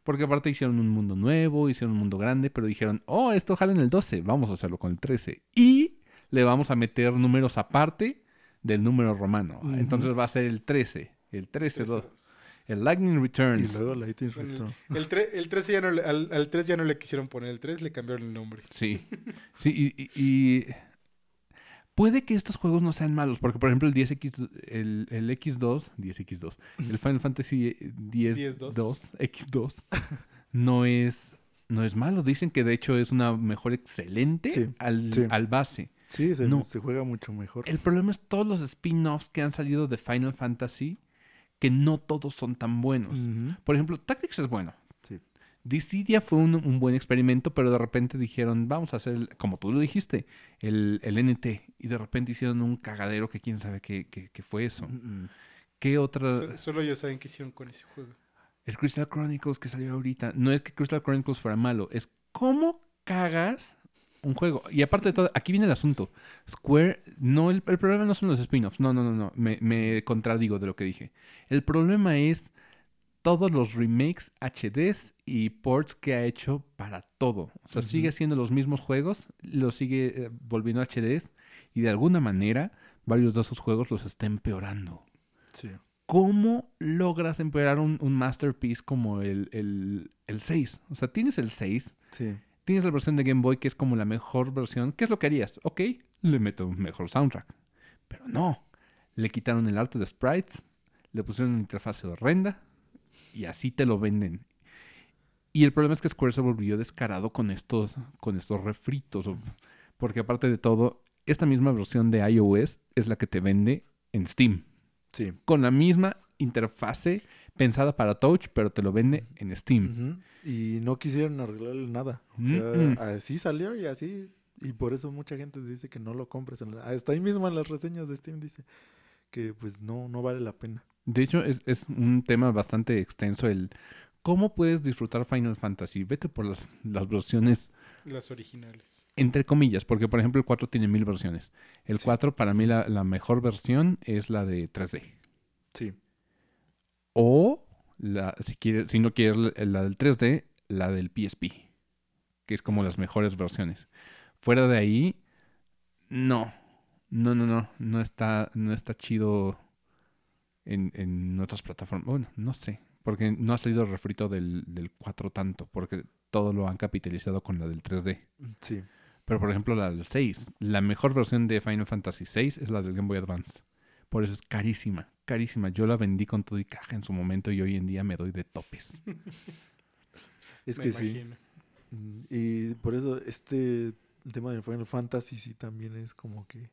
Porque aparte hicieron un mundo nuevo, hicieron un mundo grande, pero dijeron, oh, esto jala en el 12, vamos a hacerlo con el 13. Y le vamos a meter números aparte del número romano. Ujú. Entonces va a ser el 13, el 13-2, Esos. El Lightning Y Returns. luego Lightning Con el- Return. El, tre- el 13 ya no le, al, al 3 ya no le quisieron poner el 3, le cambiaron el nombre. Sí, sí, y, y- y puede que estos juegos no sean malos, porque por ejemplo el 10X, el, el X2, 10X2, el Final Fantasy 10 10-2. 2, X2, no es, no es malo. Dicen que de hecho es una mejor excelente Sí, al, sí. al base. Sí, se, No. se juega mucho mejor. El problema es todos los spin-offs que han salido de Final Fantasy, que no todos son tan buenos. Por ejemplo, Tactics es bueno. Sí. Dissidia fue un, un buen experimento, pero de repente dijeron, vamos a hacer, el- como tú lo dijiste, el, el NT. Y de repente hicieron un cagadero que quién sabe qué, qué- qué fue eso. Mm, mm. ¿Qué otra? So- solo ellos saben qué hicieron con ese juego. El Crystal Chronicles que salió ahorita. No es que Crystal Chronicles fuera malo, es cómo cagas un juego. Y aparte de todo, aquí viene el asunto. Square, no, el, el problema no son los spin-offs. No, no, no, no. Me, me contradigo de lo que dije. El problema es todos los remakes HDs y ports que ha hecho para todo. O sea, sigue haciendo los mismos juegos, los sigue eh, volviendo HDs y de alguna manera varios de esos juegos los está empeorando. Sí. ¿Cómo logras empeorar un, un masterpiece como el, el, el 6? O sea, tienes el 6, Sí. Tienes la versión de Game Boy que es como la mejor versión. ¿Qué es lo que harías? Ok, le meto un mejor soundtrack. Pero no, le quitaron el arte de sprites, le pusieron una interfaz horrenda y así te lo venden. Y el problema es que Square se volvió descarado con estos, con estos refritos. Porque aparte de todo, esta misma versión de iOS es la que te vende en Steam. Sí. Con la misma interfase pensada para Touch, pero te lo vende en Steam. Ujú. Y no quisieron arreglarle nada. O sea, así salió y así. Y por eso mucha gente dice que no lo compres. en la- Hasta ahí mismo en las reseñas de Steam dice que pues no, no vale la pena. De hecho, es, es un tema bastante extenso el cómo puedes disfrutar Final Fantasy. Vete por las, las versiones, Las originales. entre comillas, porque por ejemplo el 4 tiene mil versiones. El Sí. 4 para mí la, la mejor versión es la de 3D. Sí. O, la, si, quieres, si no quieres la, del 3D, la del PSP, que es como las mejores versiones. Fuera de ahí, no. No, no, no. No está, no está chido en, en otras plataformas. Bueno, no sé. Porque no ha salido el refrito del, del 4 tanto. Porque todo lo han capitalizado con la del 3D. Sí. Pero por ejemplo la del 6. La mejor versión de Final Fantasy 6 es la del Game Boy Advance. Por eso es carísima. Carísima. Yo la vendí con todo y caja en su momento y hoy en día me doy de topes. Es me que sí. imagino. Mm, Y por eso este tema de Final Fantasy sí también es como que...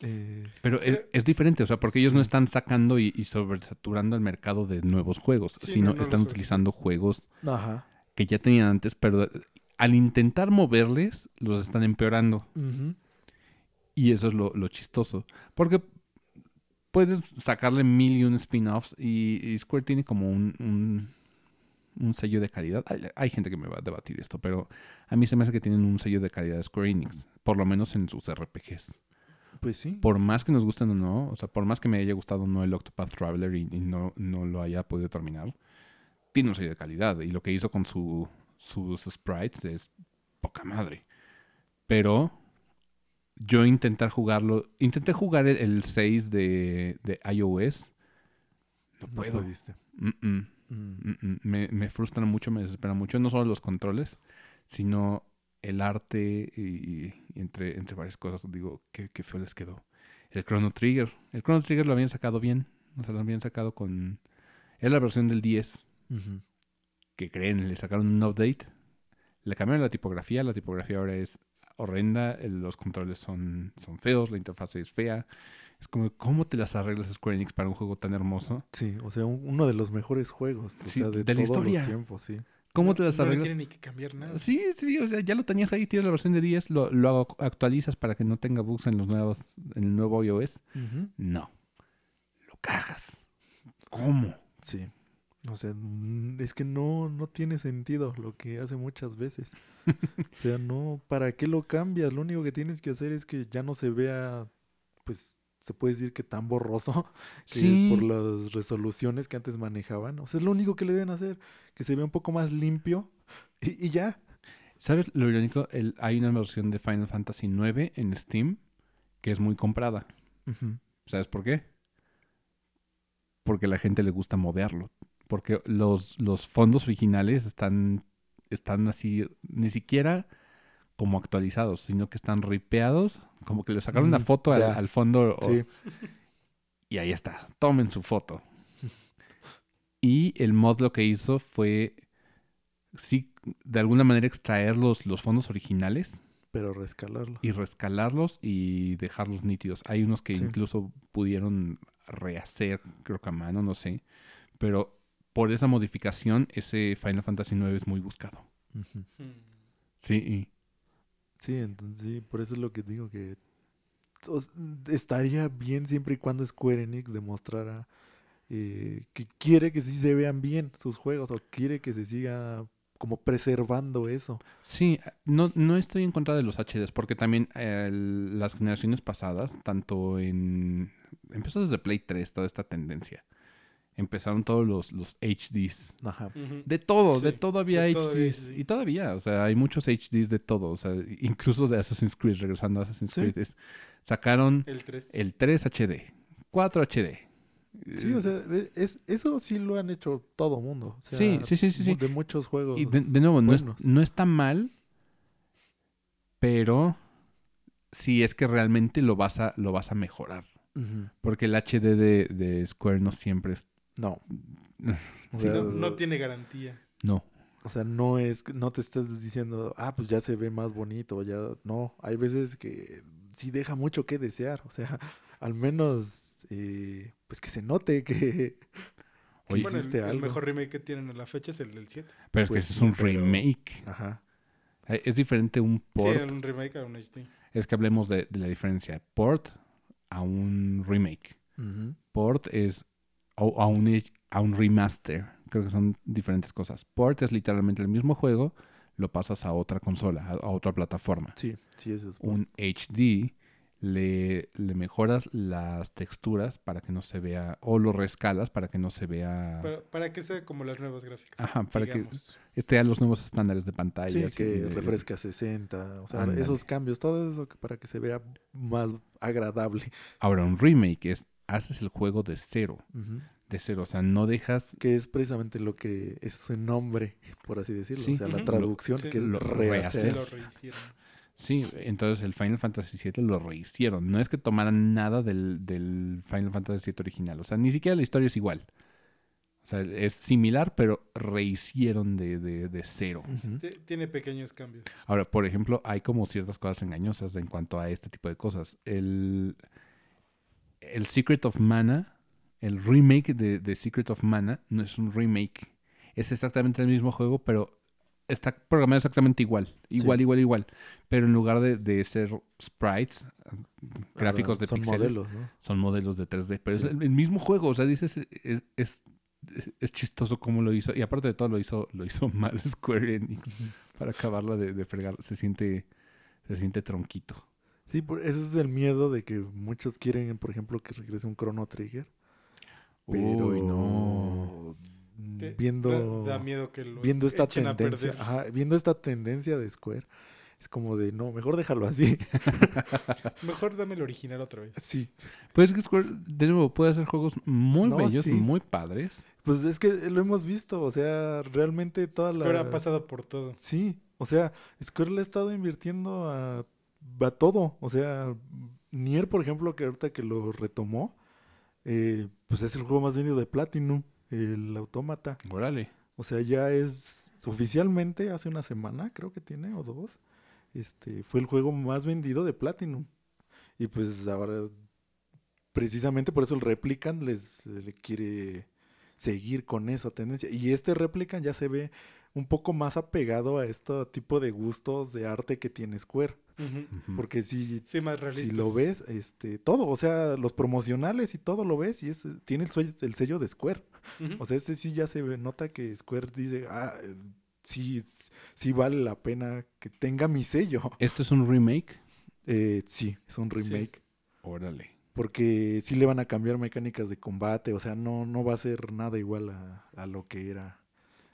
eh, Pero es, es diferente, o sea, porque ellos no Sí. están sacando y, y sobresaturando el mercado de nuevos juegos, Sí, sino no, no lo están utilizando juegos Ajá. que ya tenían antes, pero al intentar moverles, los están empeorando. Y eso es lo, lo chistoso. Porque puedes sacarle mil y un spin-offs y, y Square tiene como un, un, un sello de calidad. Hay, hay gente que me va a debatir esto, pero a mí se me hace que tienen un sello de calidad de Square Enix, por lo menos en sus RPGs. Pues sí. Por más que nos gusten o no, o sea, por más que me haya gustado o no el Octopath Traveler y, y no, no lo haya podido terminar, tiene un sello de calidad. Y lo que hizo con su, sus sprites es poca madre. Pero yo intentar jugarlo, intenté jugar el, el 6 de, de iOS. No No puedo. pudiste. Mm. Me, me frustra mucho, me desespera mucho. No solo los controles, sino el arte y, y entre, entre varias cosas. Digo, qué, qué feo les quedó. El Chrono Trigger. El Chrono Trigger lo habían sacado bien. O sea, lo habían sacado con... Es la versión del 10 Ujú. que creen, le sacaron un update, le cambiaron la tipografía, la tipografía ahora es horrenda, el- los controles son, son feos, la interfaz es fea. Es como, ¿cómo te las arreglas Square Enix para un juego tan hermoso? Sí, o sea, un- uno de los mejores juegos. O Sí, sea, de, de la todos historia. los tiempos, sí. ¿Cómo No- te las no arreglas? tiene ni que cambiar nada. Sí, sí, o sea, ya lo tenías ahí, tienes la versión de 10, lo, lo actualizas para que no tenga bugs en los nuevos, en el nuevo iOS. No, lo cagas. ¿Cómo? Sí. O sea, mm, es que no, no tiene sentido lo que hace muchas veces. o sea, no, ¿para qué lo cambias? Lo único que tienes que hacer es que ya no se vea, pues, se puede decir que tan borroso que Sí. por las resoluciones que antes manejaban. O sea, es lo único que le deben hacer, que se vea un poco más limpio y, y ya. ¿Sabes lo irónico? El- hay una versión de Final Fantasy IX en Steam que es muy comprada. ¿Sabes por qué? Porque a la gente le gusta modearlo. Porque los, los fondos originales están, están así, ni siquiera como actualizados, sino que están ripeados, como que le sacaron una Mm, foto al, fondo o- Sí. y ahí está, tomen su foto. Y el mod lo que hizo fue, sí, de alguna manera extraer los, los fondos originales Pero rescalarlo. y rescalarlos y dejarlos nítidos. Hay unos que Sí. incluso pudieron rehacer, creo que a mano, no sé. Pero por esa modificación, ese Final Fantasy IX es muy buscado. Sí, Sí, entonces sí, por eso es lo que digo que o estaría bien siempre y cuando Square Enix demostrara eh, que quiere que sí se vean bien sus juegos o quiere que se siga como preservando eso. Sí, no, no estoy en contra de los HDs, porque también eh, las generaciones pasadas, tanto en... Empezó desde Play 3 toda esta tendencia. Empezaron todos los, los HDs. Ajá. De todo, de todo había de HDs. Y todavía, o sea, hay muchos HDs de todo. O sea, incluso de Assassin's Creed, regresando a Assassin's Sí. Creed. es- sacaron El 3. el 3 HD, 4 HD. Sí, o sea, es, eso sí lo han hecho todo mundo. o sea, Sí, sí, sí, sí, sí. De muchos juegos. Y de, de nuevo, no, es- no está mal, pero si es que realmente lo vas a, lo vas a mejorar. Porque el HD de, de Square no siempre es... No. O Sí, sea, no, no tiene garantía. No. o sea, no es, no te estás diciendo, ah, pues ya se ve más bonito, ya, no, hay veces que sí deja mucho que desear, o sea, al menos, eh, pues que se note que, Oye, bueno, el, mejor remake que tienen a la fecha es el del 7. Pero es Pues que ese es sí, un pero- remake. Ajá. Eh, Es diferente un Sí, port. era un remake a un HD. Es que hablemos de, de la diferencia. Port a un remake. Port es a, a un, h- a un remaster. Creo que son diferentes cosas. Port es literalmente el mismo juego, lo pasas a otra consola, a, a otra plataforma. Sí, sí, eso es. Un HD le, le mejoras las texturas para que no se vea, o lo rescalas para que no se vea, Para, para que sea como las nuevas gráficas. Ajá, para que esté a los nuevos estándares de pantalla. Sí, que de- refresca a 60, o sea, Ándale. esos cambios, todo eso para que se vea más agradable. Ahora, un remake es, haces el juego de cero, de cero, o sea, no dejas Que es precisamente lo que es su nombre, por así decirlo. Sí. O sea, la traducción, Sí. que es Lo rehacer. Lo rehicieron. Sí, entonces el Final Fantasy VII lo rehicieron. No es que tomaran nada del, del Final Fantasy VII original. O sea, ni siquiera la historia es igual. O sea, es similar, pero rehicieron de, de, de cero. Tiene pequeños cambios. Ahora, por ejemplo, hay como ciertas cosas engañosas en cuanto a este tipo de cosas. El, el Secret of Mana, el remake de, de Secret of Mana, no es un remake. Es exactamente el mismo juego, pero está programado exactamente igual. Igual, Sí. igual, igual. Pero en lugar de, de ser sprites, gráficos de Son píxeles, modelos, ¿no? son modelos de 3D. Pero Sí. es el, el mismo juego. O sea, dices, es, es, es chistoso cómo lo hizo. Y aparte de todo, lo hizo, lo hizo mal Square Enix para acabarla de, de fregar. Se siente, se siente tronquito. Sí, por- ese es el miedo de que muchos quieren, por ejemplo, que regrese un Chrono Trigger. Pero Uy, no. mm, Te- viendo, da, da miedo que lo viendo esta tendencia, ajá, viendo esta tendencia de Square, es como de no, mejor déjalo así. Mejor dame el original otra vez. sí. Pues es que Square, de nuevo, puede hacer juegos muy No, bellos, sí. muy padres. Pues es que lo hemos visto, o sea, realmente toda Square la ha pasado por todo. Sí, o sea, Square le ha estado invirtiendo a, a todo. O sea, Nier, por ejemplo, que ahorita que lo retomó, eh, pues es el juego más vendido de Platinum, el Autómata. Órale. O sea, ya es oficialmente hace una semana, creo que tiene, o dos, este, fue el juego más vendido de Platinum. Y pues ahora, precisamente por eso el Replicant les le quiere seguir con esa tendencia. Y este Replicant ya se ve un poco más apegado a este tipo de gustos de arte que tiene Square. Porque si, Sí, más si lo ves, este, todo, o sea, los promocionales y todo lo ves y es, tiene el, sello de Square. O sea, este sí ya se ve- nota que Square dice, ah, eh, sí, sí vale la pena que tenga mi sello. ¿Esto es un remake? Eh, sí, es un Sí. remake. Órale. Porque sí le van a cambiar mecánicas de combate, o sea, no, no va a ser nada igual a, a lo que era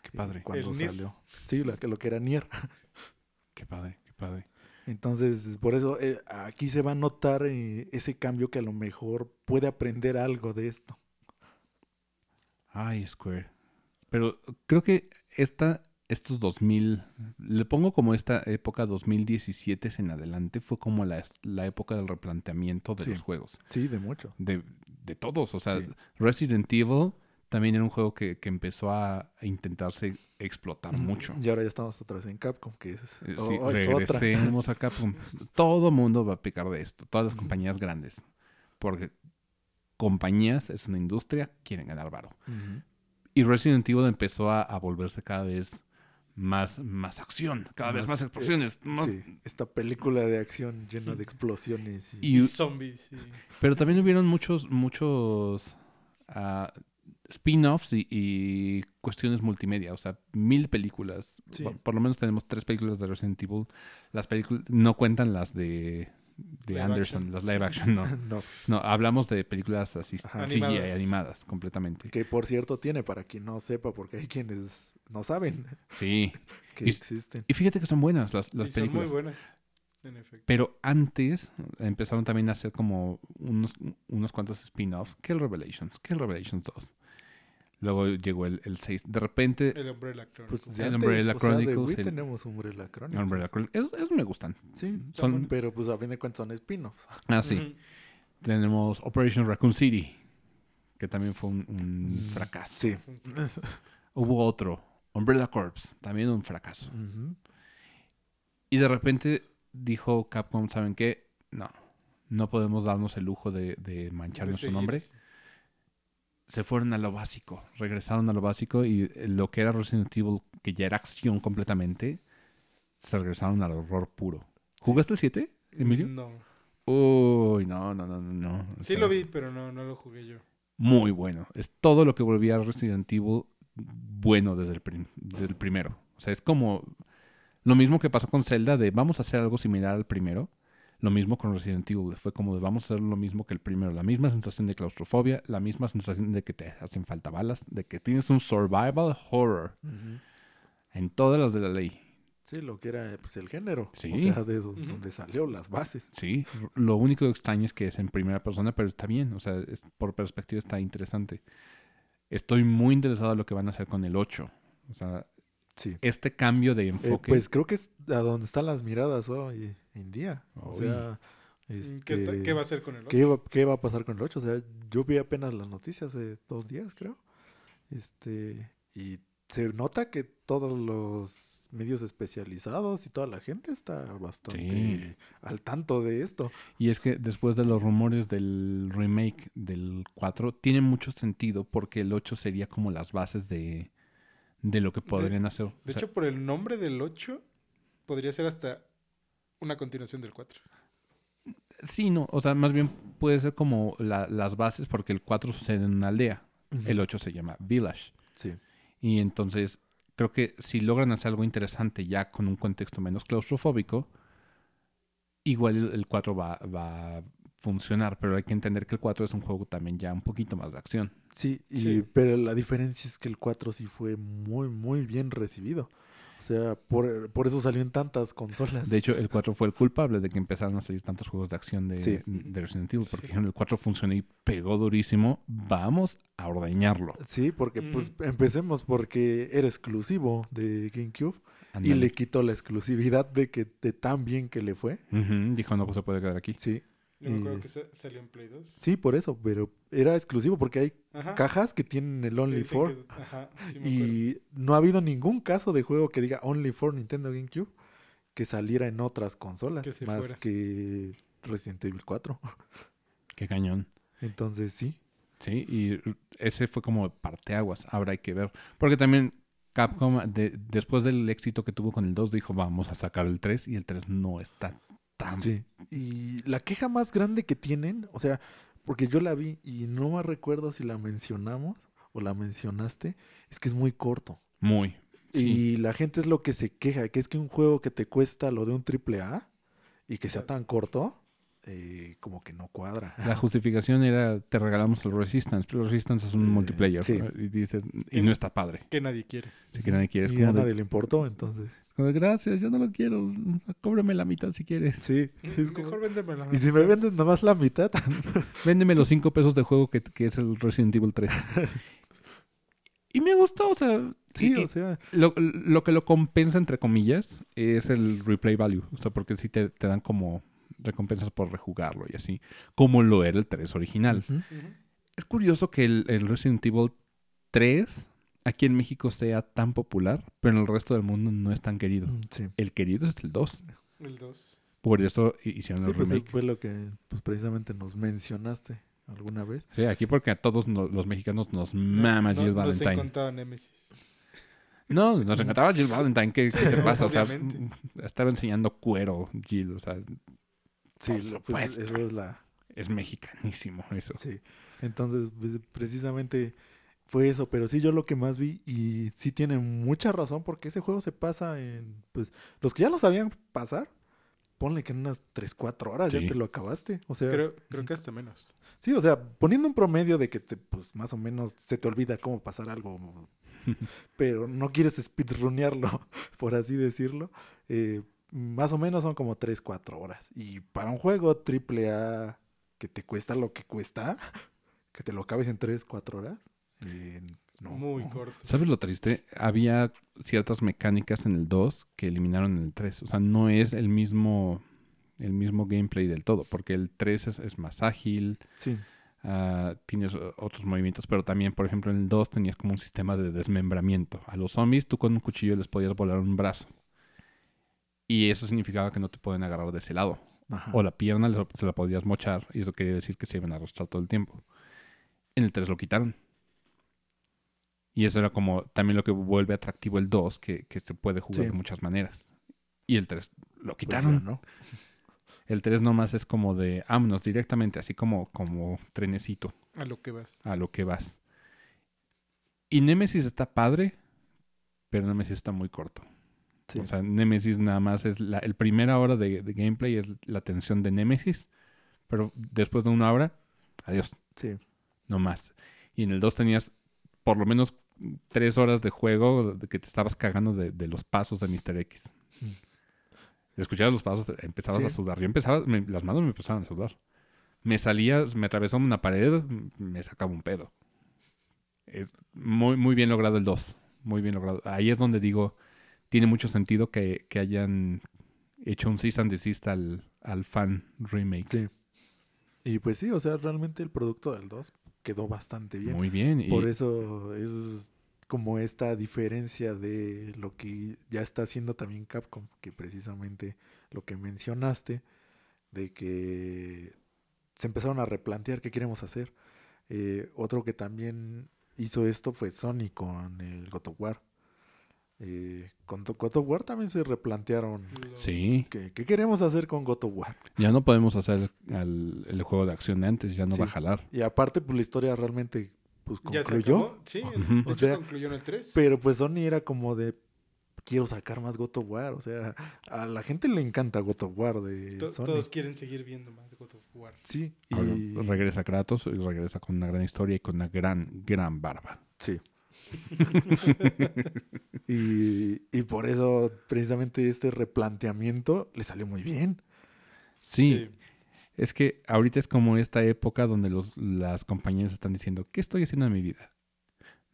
Qué eh, padre. cuando El Nier. salió. Sí, la, que- lo que era Nier. Qué padre, qué padre. Entonces, por eso eh, aquí se va a notar eh, ese cambio que a lo mejor puede aprender algo de esto. Ay, Square. Pero creo que esta, estos 2000, le pongo como esta época 2017 en adelante, fue como la, la época del replanteamiento de Sí. los juegos. Sí, de mucho. De, de todos. O sea, Sí. Resident Evil también era un juego que, que empezó a, intentarse explotar mucho. Y ahora ya estamos otra vez en Capcom, que es, Eh, oh, sí, oh, es otra. regresemos a Capcom. Todo mundo va a picar de esto. Todas las compañías grandes. Porque compañías, es una industria, quieren ganar varo. Y Resident Evil empezó a, a volverse cada vez más, más acción, cada vez Más, eh, explosiones. más- Sí, esta película de acción llena de explosiones. Y, Y, Y zombies. sí. pero también hubieron muchos, muchos... ah, spin-offs y, y cuestiones multimedia, o sea, mil películas. Sí. Por, por lo menos tenemos tres películas de Resident Evil. Las películas no cuentan las de, Anderson, action. las live action, no. no. No, hablamos de películas así, Ajá. CGI, Animadas. animadas. completamente. Que por cierto tiene, para quien no sepa, porque hay quienes no saben Sí. que Y- existen. Y fíjate que son buenas las, las y son muy películas. buenas. En efecto. Pero antes empezaron también a hacer como unos, unos cuantos spin-offs. ¿Qué el Revelations? ¿Qué el Revelations 2? Luego llegó el, el 6. De repente, El Umbrella Chronicles. Pues de El Umbrella o sea, de Chronicles, Wii el- tenemos Umbrella Chronicles. Umbrella Chronicles. Esos, esos me gustan. Sí, Son- pero pues a fin de cuentas son spin-offs. Ah, sí. Tenemos Operation Raccoon City, que también fue un, un Mm, fracaso. Sí. Hubo otro, Umbrella Corps, también un fracaso. Y de repente dijo Capcom, ¿saben qué? No, no podemos darnos el lujo de, de manchar De nuestro seguir nombre. Se fueron a lo básico, regresaron a lo básico y lo que era Resident Evil, que ya era acción completamente, se regresaron al horror puro. ¿Jugaste el 7, Emilio? No. Uy, no, no, no, no, Sí lo vi, pero no, no lo jugué yo. Muy bueno. Es todo lo que volvía a Resident Evil bueno desde el, prim- desde el primero. O sea, es como lo mismo que pasó con Zelda de vamos a hacer algo similar al primero. Lo mismo con Resident Evil. Fue como de vamos a hacer lo mismo que el primero. La misma sensación de claustrofobia, la misma sensación de que te hacen falta balas, de que tienes un survival horror en todas las de la ley. Sí, lo que era pues, el género. Sí. O sea, de do- donde salió las bases. Sí, lo único extraño es que es en primera persona, pero está bien. O sea, es- por perspectiva está interesante. Estoy muy interesado en lo que van a hacer con el 8. O sea, Sí. este cambio de Eh, enfoque. pues creo que es a donde están las miradas hoy en día. O sea, ¿Qué, este, está- qué va a hacer con el otro? ¿qué va, qué va a pasar con el 8? O sea, yo vi apenas las noticias de dos días, creo. Este, y se nota que todos los medios especializados y toda la gente está bastante Sí. al tanto de esto. Y es que después de los rumores del remake del 4, tiene mucho sentido porque el 8 sería como las bases de, de lo que podrían hacer. O De sea, hecho, por el nombre del 8, podría ser hasta una continuación del 4. sí, no, o sea, más bien puede ser como la- las bases porque el 4 sucede en una aldea, el 8 se llama Village. Sí. Y entonces creo que si logran hacer algo interesante ya con un contexto menos claustrofóbico, igual el, el 4 va, va a funcionar, pero hay que entender que el 4 es un juego también ya un poquito más de acción. Sí, y, Sí. pero la diferencia es que el 4 sí fue muy, muy bien recibido. O sea, por, por eso salió en tantas consolas. De hecho, el 4 fue el culpable de que empezaran a salir tantos juegos de acción de, Sí. de Resident Evil, porque Sí. dijeron, el 4 funcionó y pegó durísimo, vamos a ordeñarlo. Sí, porque pues empecemos porque era exclusivo de GameCube y le quitó la exclusividad de que de tan bien que le fue. Dijo, no, pues se puede quedar aquí. Sí, Yo me acuerdo que sa- salió en Play 2. sí, por eso, pero era exclusivo porque hay Ajá. cajas que tienen el Only for que Ajá, sí me acuerdo. y no ha habido ningún caso de juego que diga Only for Nintendo GameCube que saliera en otras consolas Que más fuera. que Resident Evil 4. Qué cañón. Entonces sí, Sí, y ese fue como parteaguas. Ahora hay que ver. Porque también Capcom, de- después del éxito que tuvo con el 2, dijo, vamos a sacar el 3 y el 3 no está tan... Sí. Y la queja más grande que tienen, o sea, porque yo la vi y no me recuerdo si la mencionamos o la mencionaste, es que es muy corto. Muy. Sí. Y la gente es lo que se queja, que es que un juego que te cuesta lo de un triple A y que sea tan corto, eh, como que no cuadra. La justificación era, te regalamos el Resistance, pero el Resistance es un Eh, multiplayer. sí. Y dices, y no está padre. Que nadie quiere. Así que nadie quiere. Es y como a de, nadie le importó, entonces. como de, gracias, yo no lo quiero. Cóbrame la mitad si quieres. Sí. es como- Mejor véndemelo. Y si me vendes nada más la mitad, Véndeme los 5 pesos de juego que, que es el Resident Evil 3. y me gustó, o sea... sí, y o sea, lo, lo que lo compensa, entre comillas, es el replay value. O sea, porque sí te, te dan como recompensas por rejugarlo y así. Como lo era el 3 original. Es curioso que el, el Resident Evil 3 aquí en México sea tan popular, pero en el resto del mundo no es tan querido. Mm, sí. El querido es el 2. El 2. Por eso hi- hicieron Sí, el pues remake. fue lo que pues, precisamente nos mencionaste alguna vez. Sí, aquí porque a todos no- los mexicanos nos mama Jill no, Valentine. se contaba Nemesis. No, nos encantaba Jill Valentine. ¿Qué, qué te pasa? O sea, mm, estaba enseñando cuero Jill. O sea, Sí, pues eso es la... es mexicanísimo eso. Sí. Entonces, pues, precisamente fue eso, pero sí yo lo que más vi y sí tiene mucha razón porque ese juego se pasa en, pues, los que ya lo sabían pasar, ponle que en unas 3, 4 horas Sí. ya te lo acabaste. O sea, Creo, creo que hasta menos. sí, o sea, poniendo un promedio de que te, pues, más o menos se te olvida cómo pasar algo, pero no quieres speedrunearlo, por así decirlo, eh, más o menos son como 3, 4 horas. Y para un juego triple A que te cuesta lo que cuesta, que te lo acabes en 3, 4 horas, eh, no. Muy corto. ¿Sabes lo triste? Había ciertas mecánicas en el 2 que eliminaron en el 3. O sea, no es el mismo, el mismo gameplay del todo, porque el 3 es, es más ágil, Sí, ah, tienes otros movimientos, pero también, por ejemplo, en el 2 tenías como un sistema de desmembramiento. A los zombies tú con un cuchillo les podías volar un brazo. Y eso significaba que no te pueden agarrar de ese lado. ajá. O la pierna se la podías mochar y eso quería decir que se iban a arrastrar todo el tiempo. En el 3 lo quitaron. Y eso era como también lo que vuelve atractivo el 2, que, que se puede jugar Sí. de muchas maneras. Y el 3 lo Pues quitaron. ya, ¿no? El 3 nomás es como de vámonos directamente, así como, como trenecito A lo que vas. a lo que vas. Y Nemesis está padre, pero Nemesis está muy corto. Sí. O sea, Nemesis nada más es la el primera hora de, de gameplay es la tensión de Nemesis, pero después de una hora, adiós, sí. no más. Y en el 2 tenías por lo menos tres horas de juego que te estabas cagando de, de los pasos de Mr. X. Escuchabas los pasos, empezabas Sí. a sudar. Yo empezaba, me- las manos me empezaban a sudar. Me salía, me atravesó una pared, me sacaba un pedo. Es muy, muy bien logrado el 2. Muy bien logrado. Ahí es donde digo, tiene mucho sentido que, que hayan hecho un cease and desist al, al fan remake. Sí. Y pues sí, o sea, realmente el producto del 2 quedó bastante bien. Muy bien. y- Por eso es como esta diferencia de lo que ya está haciendo también Capcom, que precisamente lo que mencionaste, de que se empezaron a replantear qué queremos hacer. Eh, otro que también hizo esto fue Sony con el God of War. Eh, con God of War también se replantearon Sí, qué, qué queremos hacer con God of War. ya no podemos hacer al- el juego de acción de antes, ya no Sí. va a jalar. Y aparte, pues la historia realmente pues, ¿Ya se concluyó. acabó? Sí, O sea, concluyó en el 3. Pero pues Sony era como de quiero sacar más God of War. O sea, a la gente le encanta God of War de To- Sony. todos quieren seguir viendo más God of War. Sí, Ahora y Regresa Kratos y regresa con una gran historia y con una gran, gran barba. sí. y, y por eso precisamente este replanteamiento le salió muy bien. Sí, es que ahorita es como esta época donde los, las compañías están diciendo, ¿qué estoy haciendo en mi vida?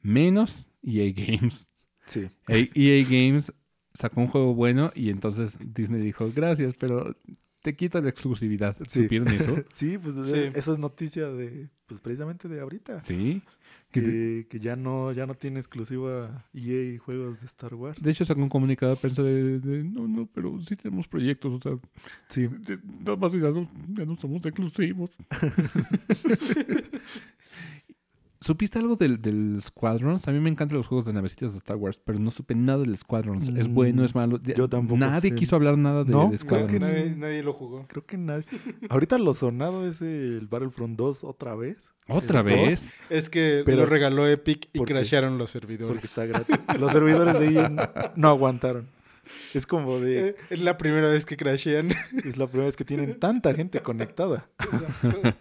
Menos EA Games. Sí, E- EA Games sacó un juego bueno y entonces Disney dijo, gracias, pero te quito la exclusividad. Sí. ¿Supieron eso? sí, pues Sí. eso es noticia de pues precisamente de ahorita. Sí. Que ya no ya no tiene exclusiva EA juegos de Star Wars. de hecho sacó un comunicado de prensa de, de, no, no, pero sí tenemos proyectos, o sea, Sí, de- nada más ya no, ya no somos exclusivos. ¿Supiste algo del, del Squadrons? A mí me encantan los juegos de navecitas de Star Wars, pero no supe nada del Squadrons. ¿Es Mm, bueno, es malo? Yo tampoco Nadie sé. quiso hablar nada de, No, de creo que. Nadie, nadie lo jugó. creo que nadie. Ahorita lo sonado es el Battlefront 2 otra vez. ¿Otra ¿El vez? Es que Pero- lo regaló Epic y crashearon los Porque servidores. está gratis. Los servidores de EA no, no aguantaron. Es como de. Eh, Es la primera vez que crashean. Es la primera vez que tienen tanta gente conectada. Exacto.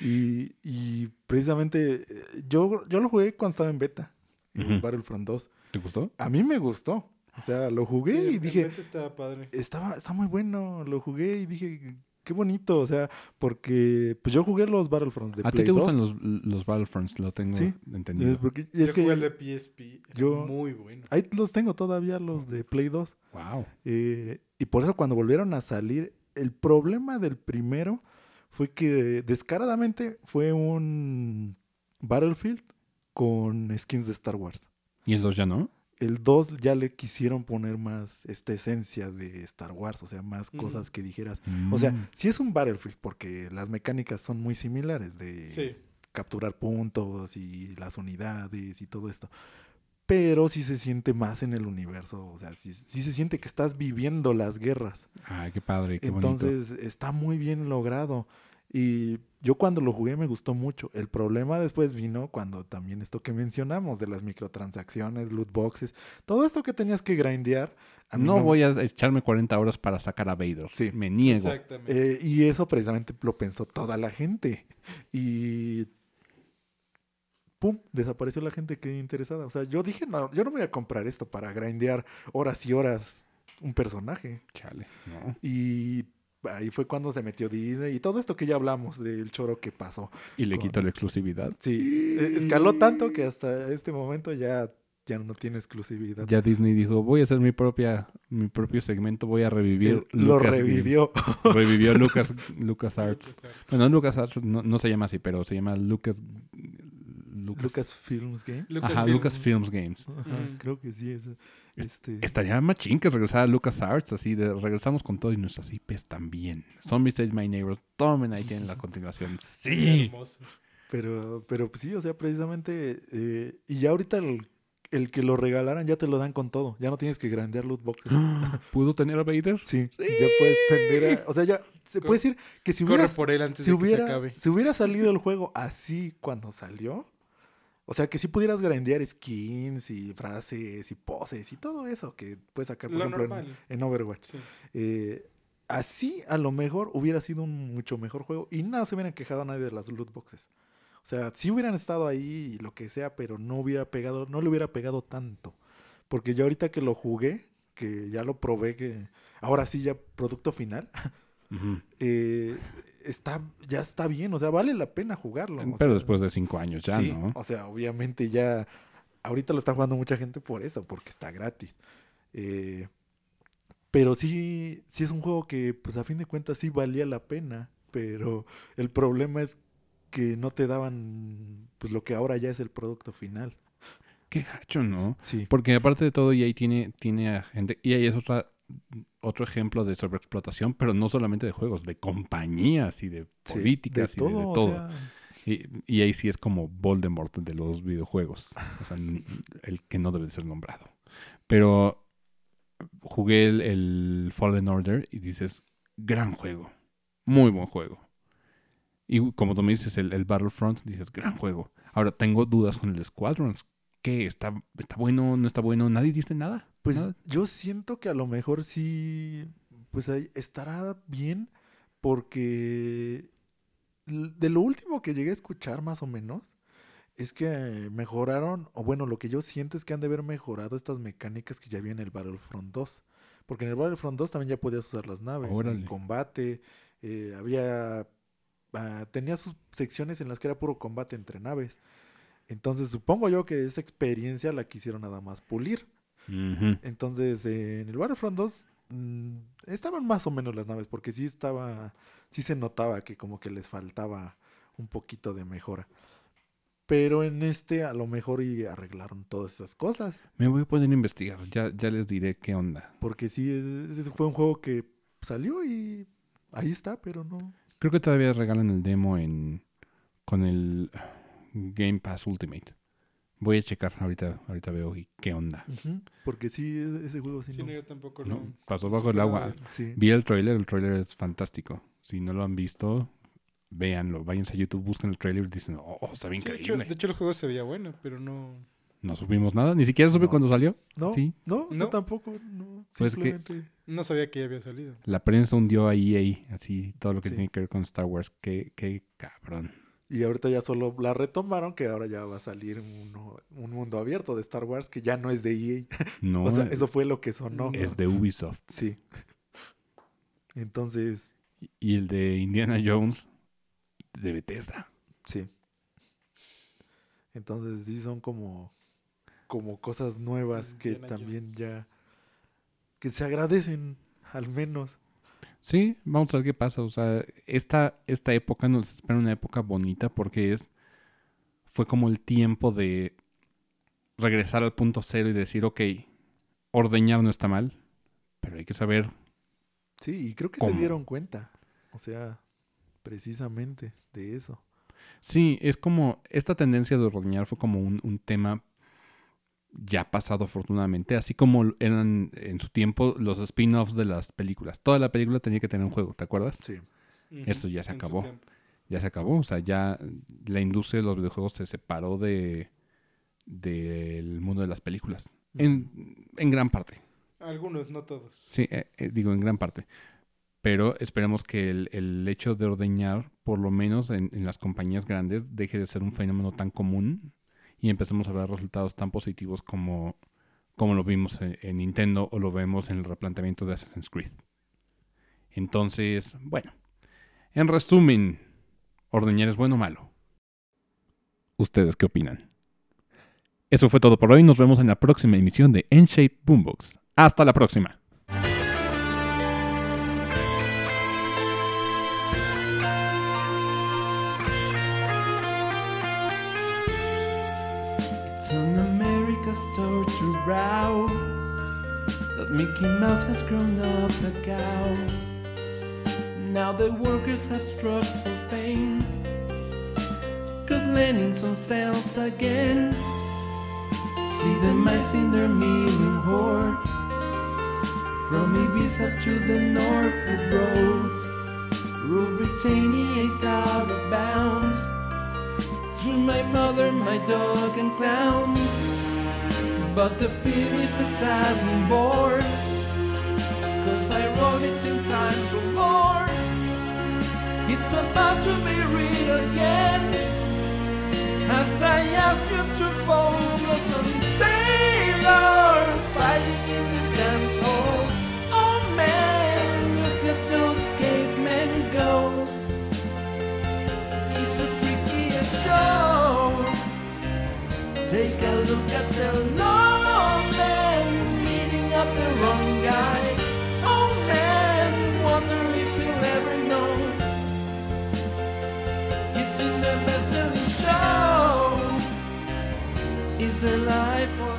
Y, y precisamente eh, yo, yo lo jugué cuando estaba en beta. En Ujú. Battlefront 2. ¿Te gustó? A mí me gustó. O sea, lo jugué Sí, y dije, beta estaba padre. estaba, está muy bueno. Lo jugué y dije, qué bonito. O sea, porque pues yo jugué los Battlefronts de ¿A ti Play te 2. gustan los, los Battlefronts? Lo tengo Sí. entendido. Porque- y Yo es que jugué el de PSP. Era yo- muy bueno. ahí los tengo todavía, los de Play 2. Wow. Eh, y por eso cuando volvieron a salir, el problema del primero fue que descaradamente fue un Battlefield con skins de Star Wars. ¿Y el 2 ya no? El 2 ya le quisieron poner más esta esencia de Star Wars, o sea, más cosas que dijeras. O sea, Mm. sí es un Battlefield porque las mecánicas son muy similares de Sí. capturar puntos y las unidades y todo esto. Pero sí se siente más en el universo, o sea, sí, sí se siente que estás viviendo las guerras. Ay, qué padre, qué bonito. Entonces está muy bien logrado. Y Yo cuando lo jugué me gustó mucho. El problema después vino cuando también esto que mencionamos de las microtransacciones, loot boxes, todo esto que tenías que grindear. a No voy a echarme 40 horas para sacar a Vader. Sí. Me niego. Exactamente. Eh, y eso precisamente lo pensó toda la gente. Y pum, desapareció la gente que interesada. O sea, yo dije, no, yo no voy a comprar esto para grindear horas y horas un personaje. Chale, no. Y ahí fue cuando se metió Disney y todo esto que ya hablamos del choro que pasó. Y le Con- quito la exclusividad. Sí, e- escaló tanto que hasta este momento ya, ya no tiene exclusividad. Ya Disney dijo, voy a hacer mi propia, mi propio segmento, voy a revivir. Eh, lo revivió. Games". Revivió Lucas, Lucas Arts. Bueno, Lucas Arts no, no se llama así, pero se llama Lucas. Lucas, Lucas Films Game. Ajá, Lucasfilm. Lucas Films Games. Ajá, Mm. Creo que sí es. Este, Estaría machín que regresara Lucas Arts, así de regresamos con todo y nuestras IPs también. Zombies Age My Neighbors, tomen ahí tienen la continuación. Sí. Hermoso. Pero, pero pues sí, o sea, precisamente. eh, y ya ahorita el, el que lo regalaran ya te lo dan con todo. Ya no tienes que grandear loot boxes. ¿Pudo tener a Vader? Sí, ya puedes tener. a- o sea, ya se puede decir que si Corre hubieras, por él antes si de que se hubiera, acabe. si hubiera salido el juego así cuando salió. O sea, que si pudieras grandear skins y frases y poses y todo eso que puedes sacar, por Lo ejemplo, en, en Overwatch. Sí. Eh, así a lo mejor hubiera sido un mucho mejor juego y nada se hubieran quejado a nadie de las loot boxes. O sea, si hubieran estado ahí y lo que sea, pero no hubiera pegado, no le hubiera pegado tanto. Porque yo ahorita que lo jugué, que ya lo probé, que ahora sí ya producto final, eh, está, ya está bien, o sea, vale la pena jugarlo. o Pero sea, después de cinco años ya, sí, ¿no? o sea, obviamente ya, ahorita lo está jugando mucha gente por eso, porque está gratis. Eh, pero sí, sí es un juego que, pues a fin de cuentas sí valía la pena, pero el problema es que no te daban, pues lo que ahora ya es el producto final. Qué gacho, ¿no? Sí. Porque aparte de todo, EA tiene, tiene a gente. EA es otra, otro ejemplo de sobreexplotación, pero no solamente de juegos, de compañías y de Sí, políticas y de, de o todo. sea, Y EA sí es como Voldemort de los videojuegos. O sea, el que no debe de ser nombrado. Pero jugué el, el Fallen Order y dices, gran juego. Muy buen juego. Y como tú me dices, el, el Battlefront, dices, gran juego. Ahora tengo dudas con el Squadrons. ¿Qué? ¿Está, ¿Está bueno? ¿No está bueno? ¿Nadie dice nada? Pues yo siento que a lo mejor sí, pues ahí estará bien porque de lo último que llegué a escuchar más o menos es que mejoraron, o bueno, lo que yo siento es que han de haber mejorado estas mecánicas que ya había en el Battlefront 2. Porque en el Battlefront 2 también ya podías usar las naves, en Órale. combate, eh, había, ah, tenía sus secciones en las que era puro combate entre naves. Entonces supongo yo que esa experiencia la quisieron nada más pulir. Entonces, eh, en el Battlefront 2 mm, estaban más o menos las naves, porque sí estaba, sí se notaba que como que les faltaba un poquito de mejora. Pero en este a lo mejor y arreglaron todas esas cosas, Me voy a poner a investigar. Ya, ya les diré qué onda. porque sí, es- ese fue un juego que salió y ahí está, pero no. Creo que todavía regalan el demo en con el Game Pass Ultimate. Voy a checar ahorita, ahorita veo y qué onda. Porque sí, e- ese juego sí, Sí, no, no. yo tampoco No, lo... pasó bajo el agua. Sí. Vi el trailer, el trailer es fantástico. Si no lo han visto, véanlo. Váyanse a YouTube, busquen el trailer y dicen, oh, está bien Sí, de, hecho, increíble. de hecho, el juego se veía bueno, pero no... No supimos nada, ni siquiera supe No. cuando salió. No, Sí. no, yo ¿No? tampoco. No, Pues que- simplemente. No sabía que ya había salido. La prensa hundió a EA, así todo lo que Sí. tiene que ver con Star Wars. Qué, qué cabrón. Y ahorita ya solo la retomaron, que ahora ya va a salir uno- un mundo abierto de Star Wars que ya no es de EA. No, o sea, eso fue lo que sonó. es de Ubisoft. Sí. Entonces, Y el de Indiana Jones, de Bethesda. sí. Entonces sí son como, como cosas nuevas que también Jones. ya, que se agradecen al menos. Sí, vamos a ver qué pasa. O sea, esta, esta época nos espera una época bonita porque es fue como el tiempo de regresar al punto cero y decir, ok, ordeñar no está mal, pero hay que saber. Sí, y creo que ¿Cómo? se dieron cuenta. O sea, precisamente de eso. Sí, es como esta tendencia de ordeñar fue como un, un tema ya pasado afortunadamente, así como eran en su tiempo los spin-offs de las películas. Toda la película tenía que tener un juego, ¿te acuerdas? Sí. Eso ya se en acabó. ya se acabó. O sea, ya la industria de los videojuegos se separó de del mundo de las películas. En, en gran parte. Algunos, no todos. Sí, eh, eh, digo en gran parte. Pero esperemos que el, el hecho de ordeñar, por lo menos en, en las compañías grandes, deje de ser un fenómeno tan común y empecemos a ver resultados tan positivos como, como lo vimos en, en Nintendo o lo vemos en el replanteamiento de Assassin's Creed. Entonces, bueno, en resumen, ordeñar es bueno o malo. ¿Ustedes qué opinan? Eso fue todo por hoy. Nos vemos en la próxima emisión de N-Shape Boombox. Hasta la próxima. Mickey Mouse has grown up a cow Now the workers have struck for fame. Cause Lenin's on sales again. See the mice in their million hordes. From Ibiza to the Norfolk roads Rule Britannia is out of bounds. To my mother, my dog and clowns But the film is a sadly bored Cause I wrote it ten times or more It's about to be read again as I ask you to follow some sailors fighting in the dance hall. Oh man, look at those cavemen go. It's the freakiest show. Take a look at the long their life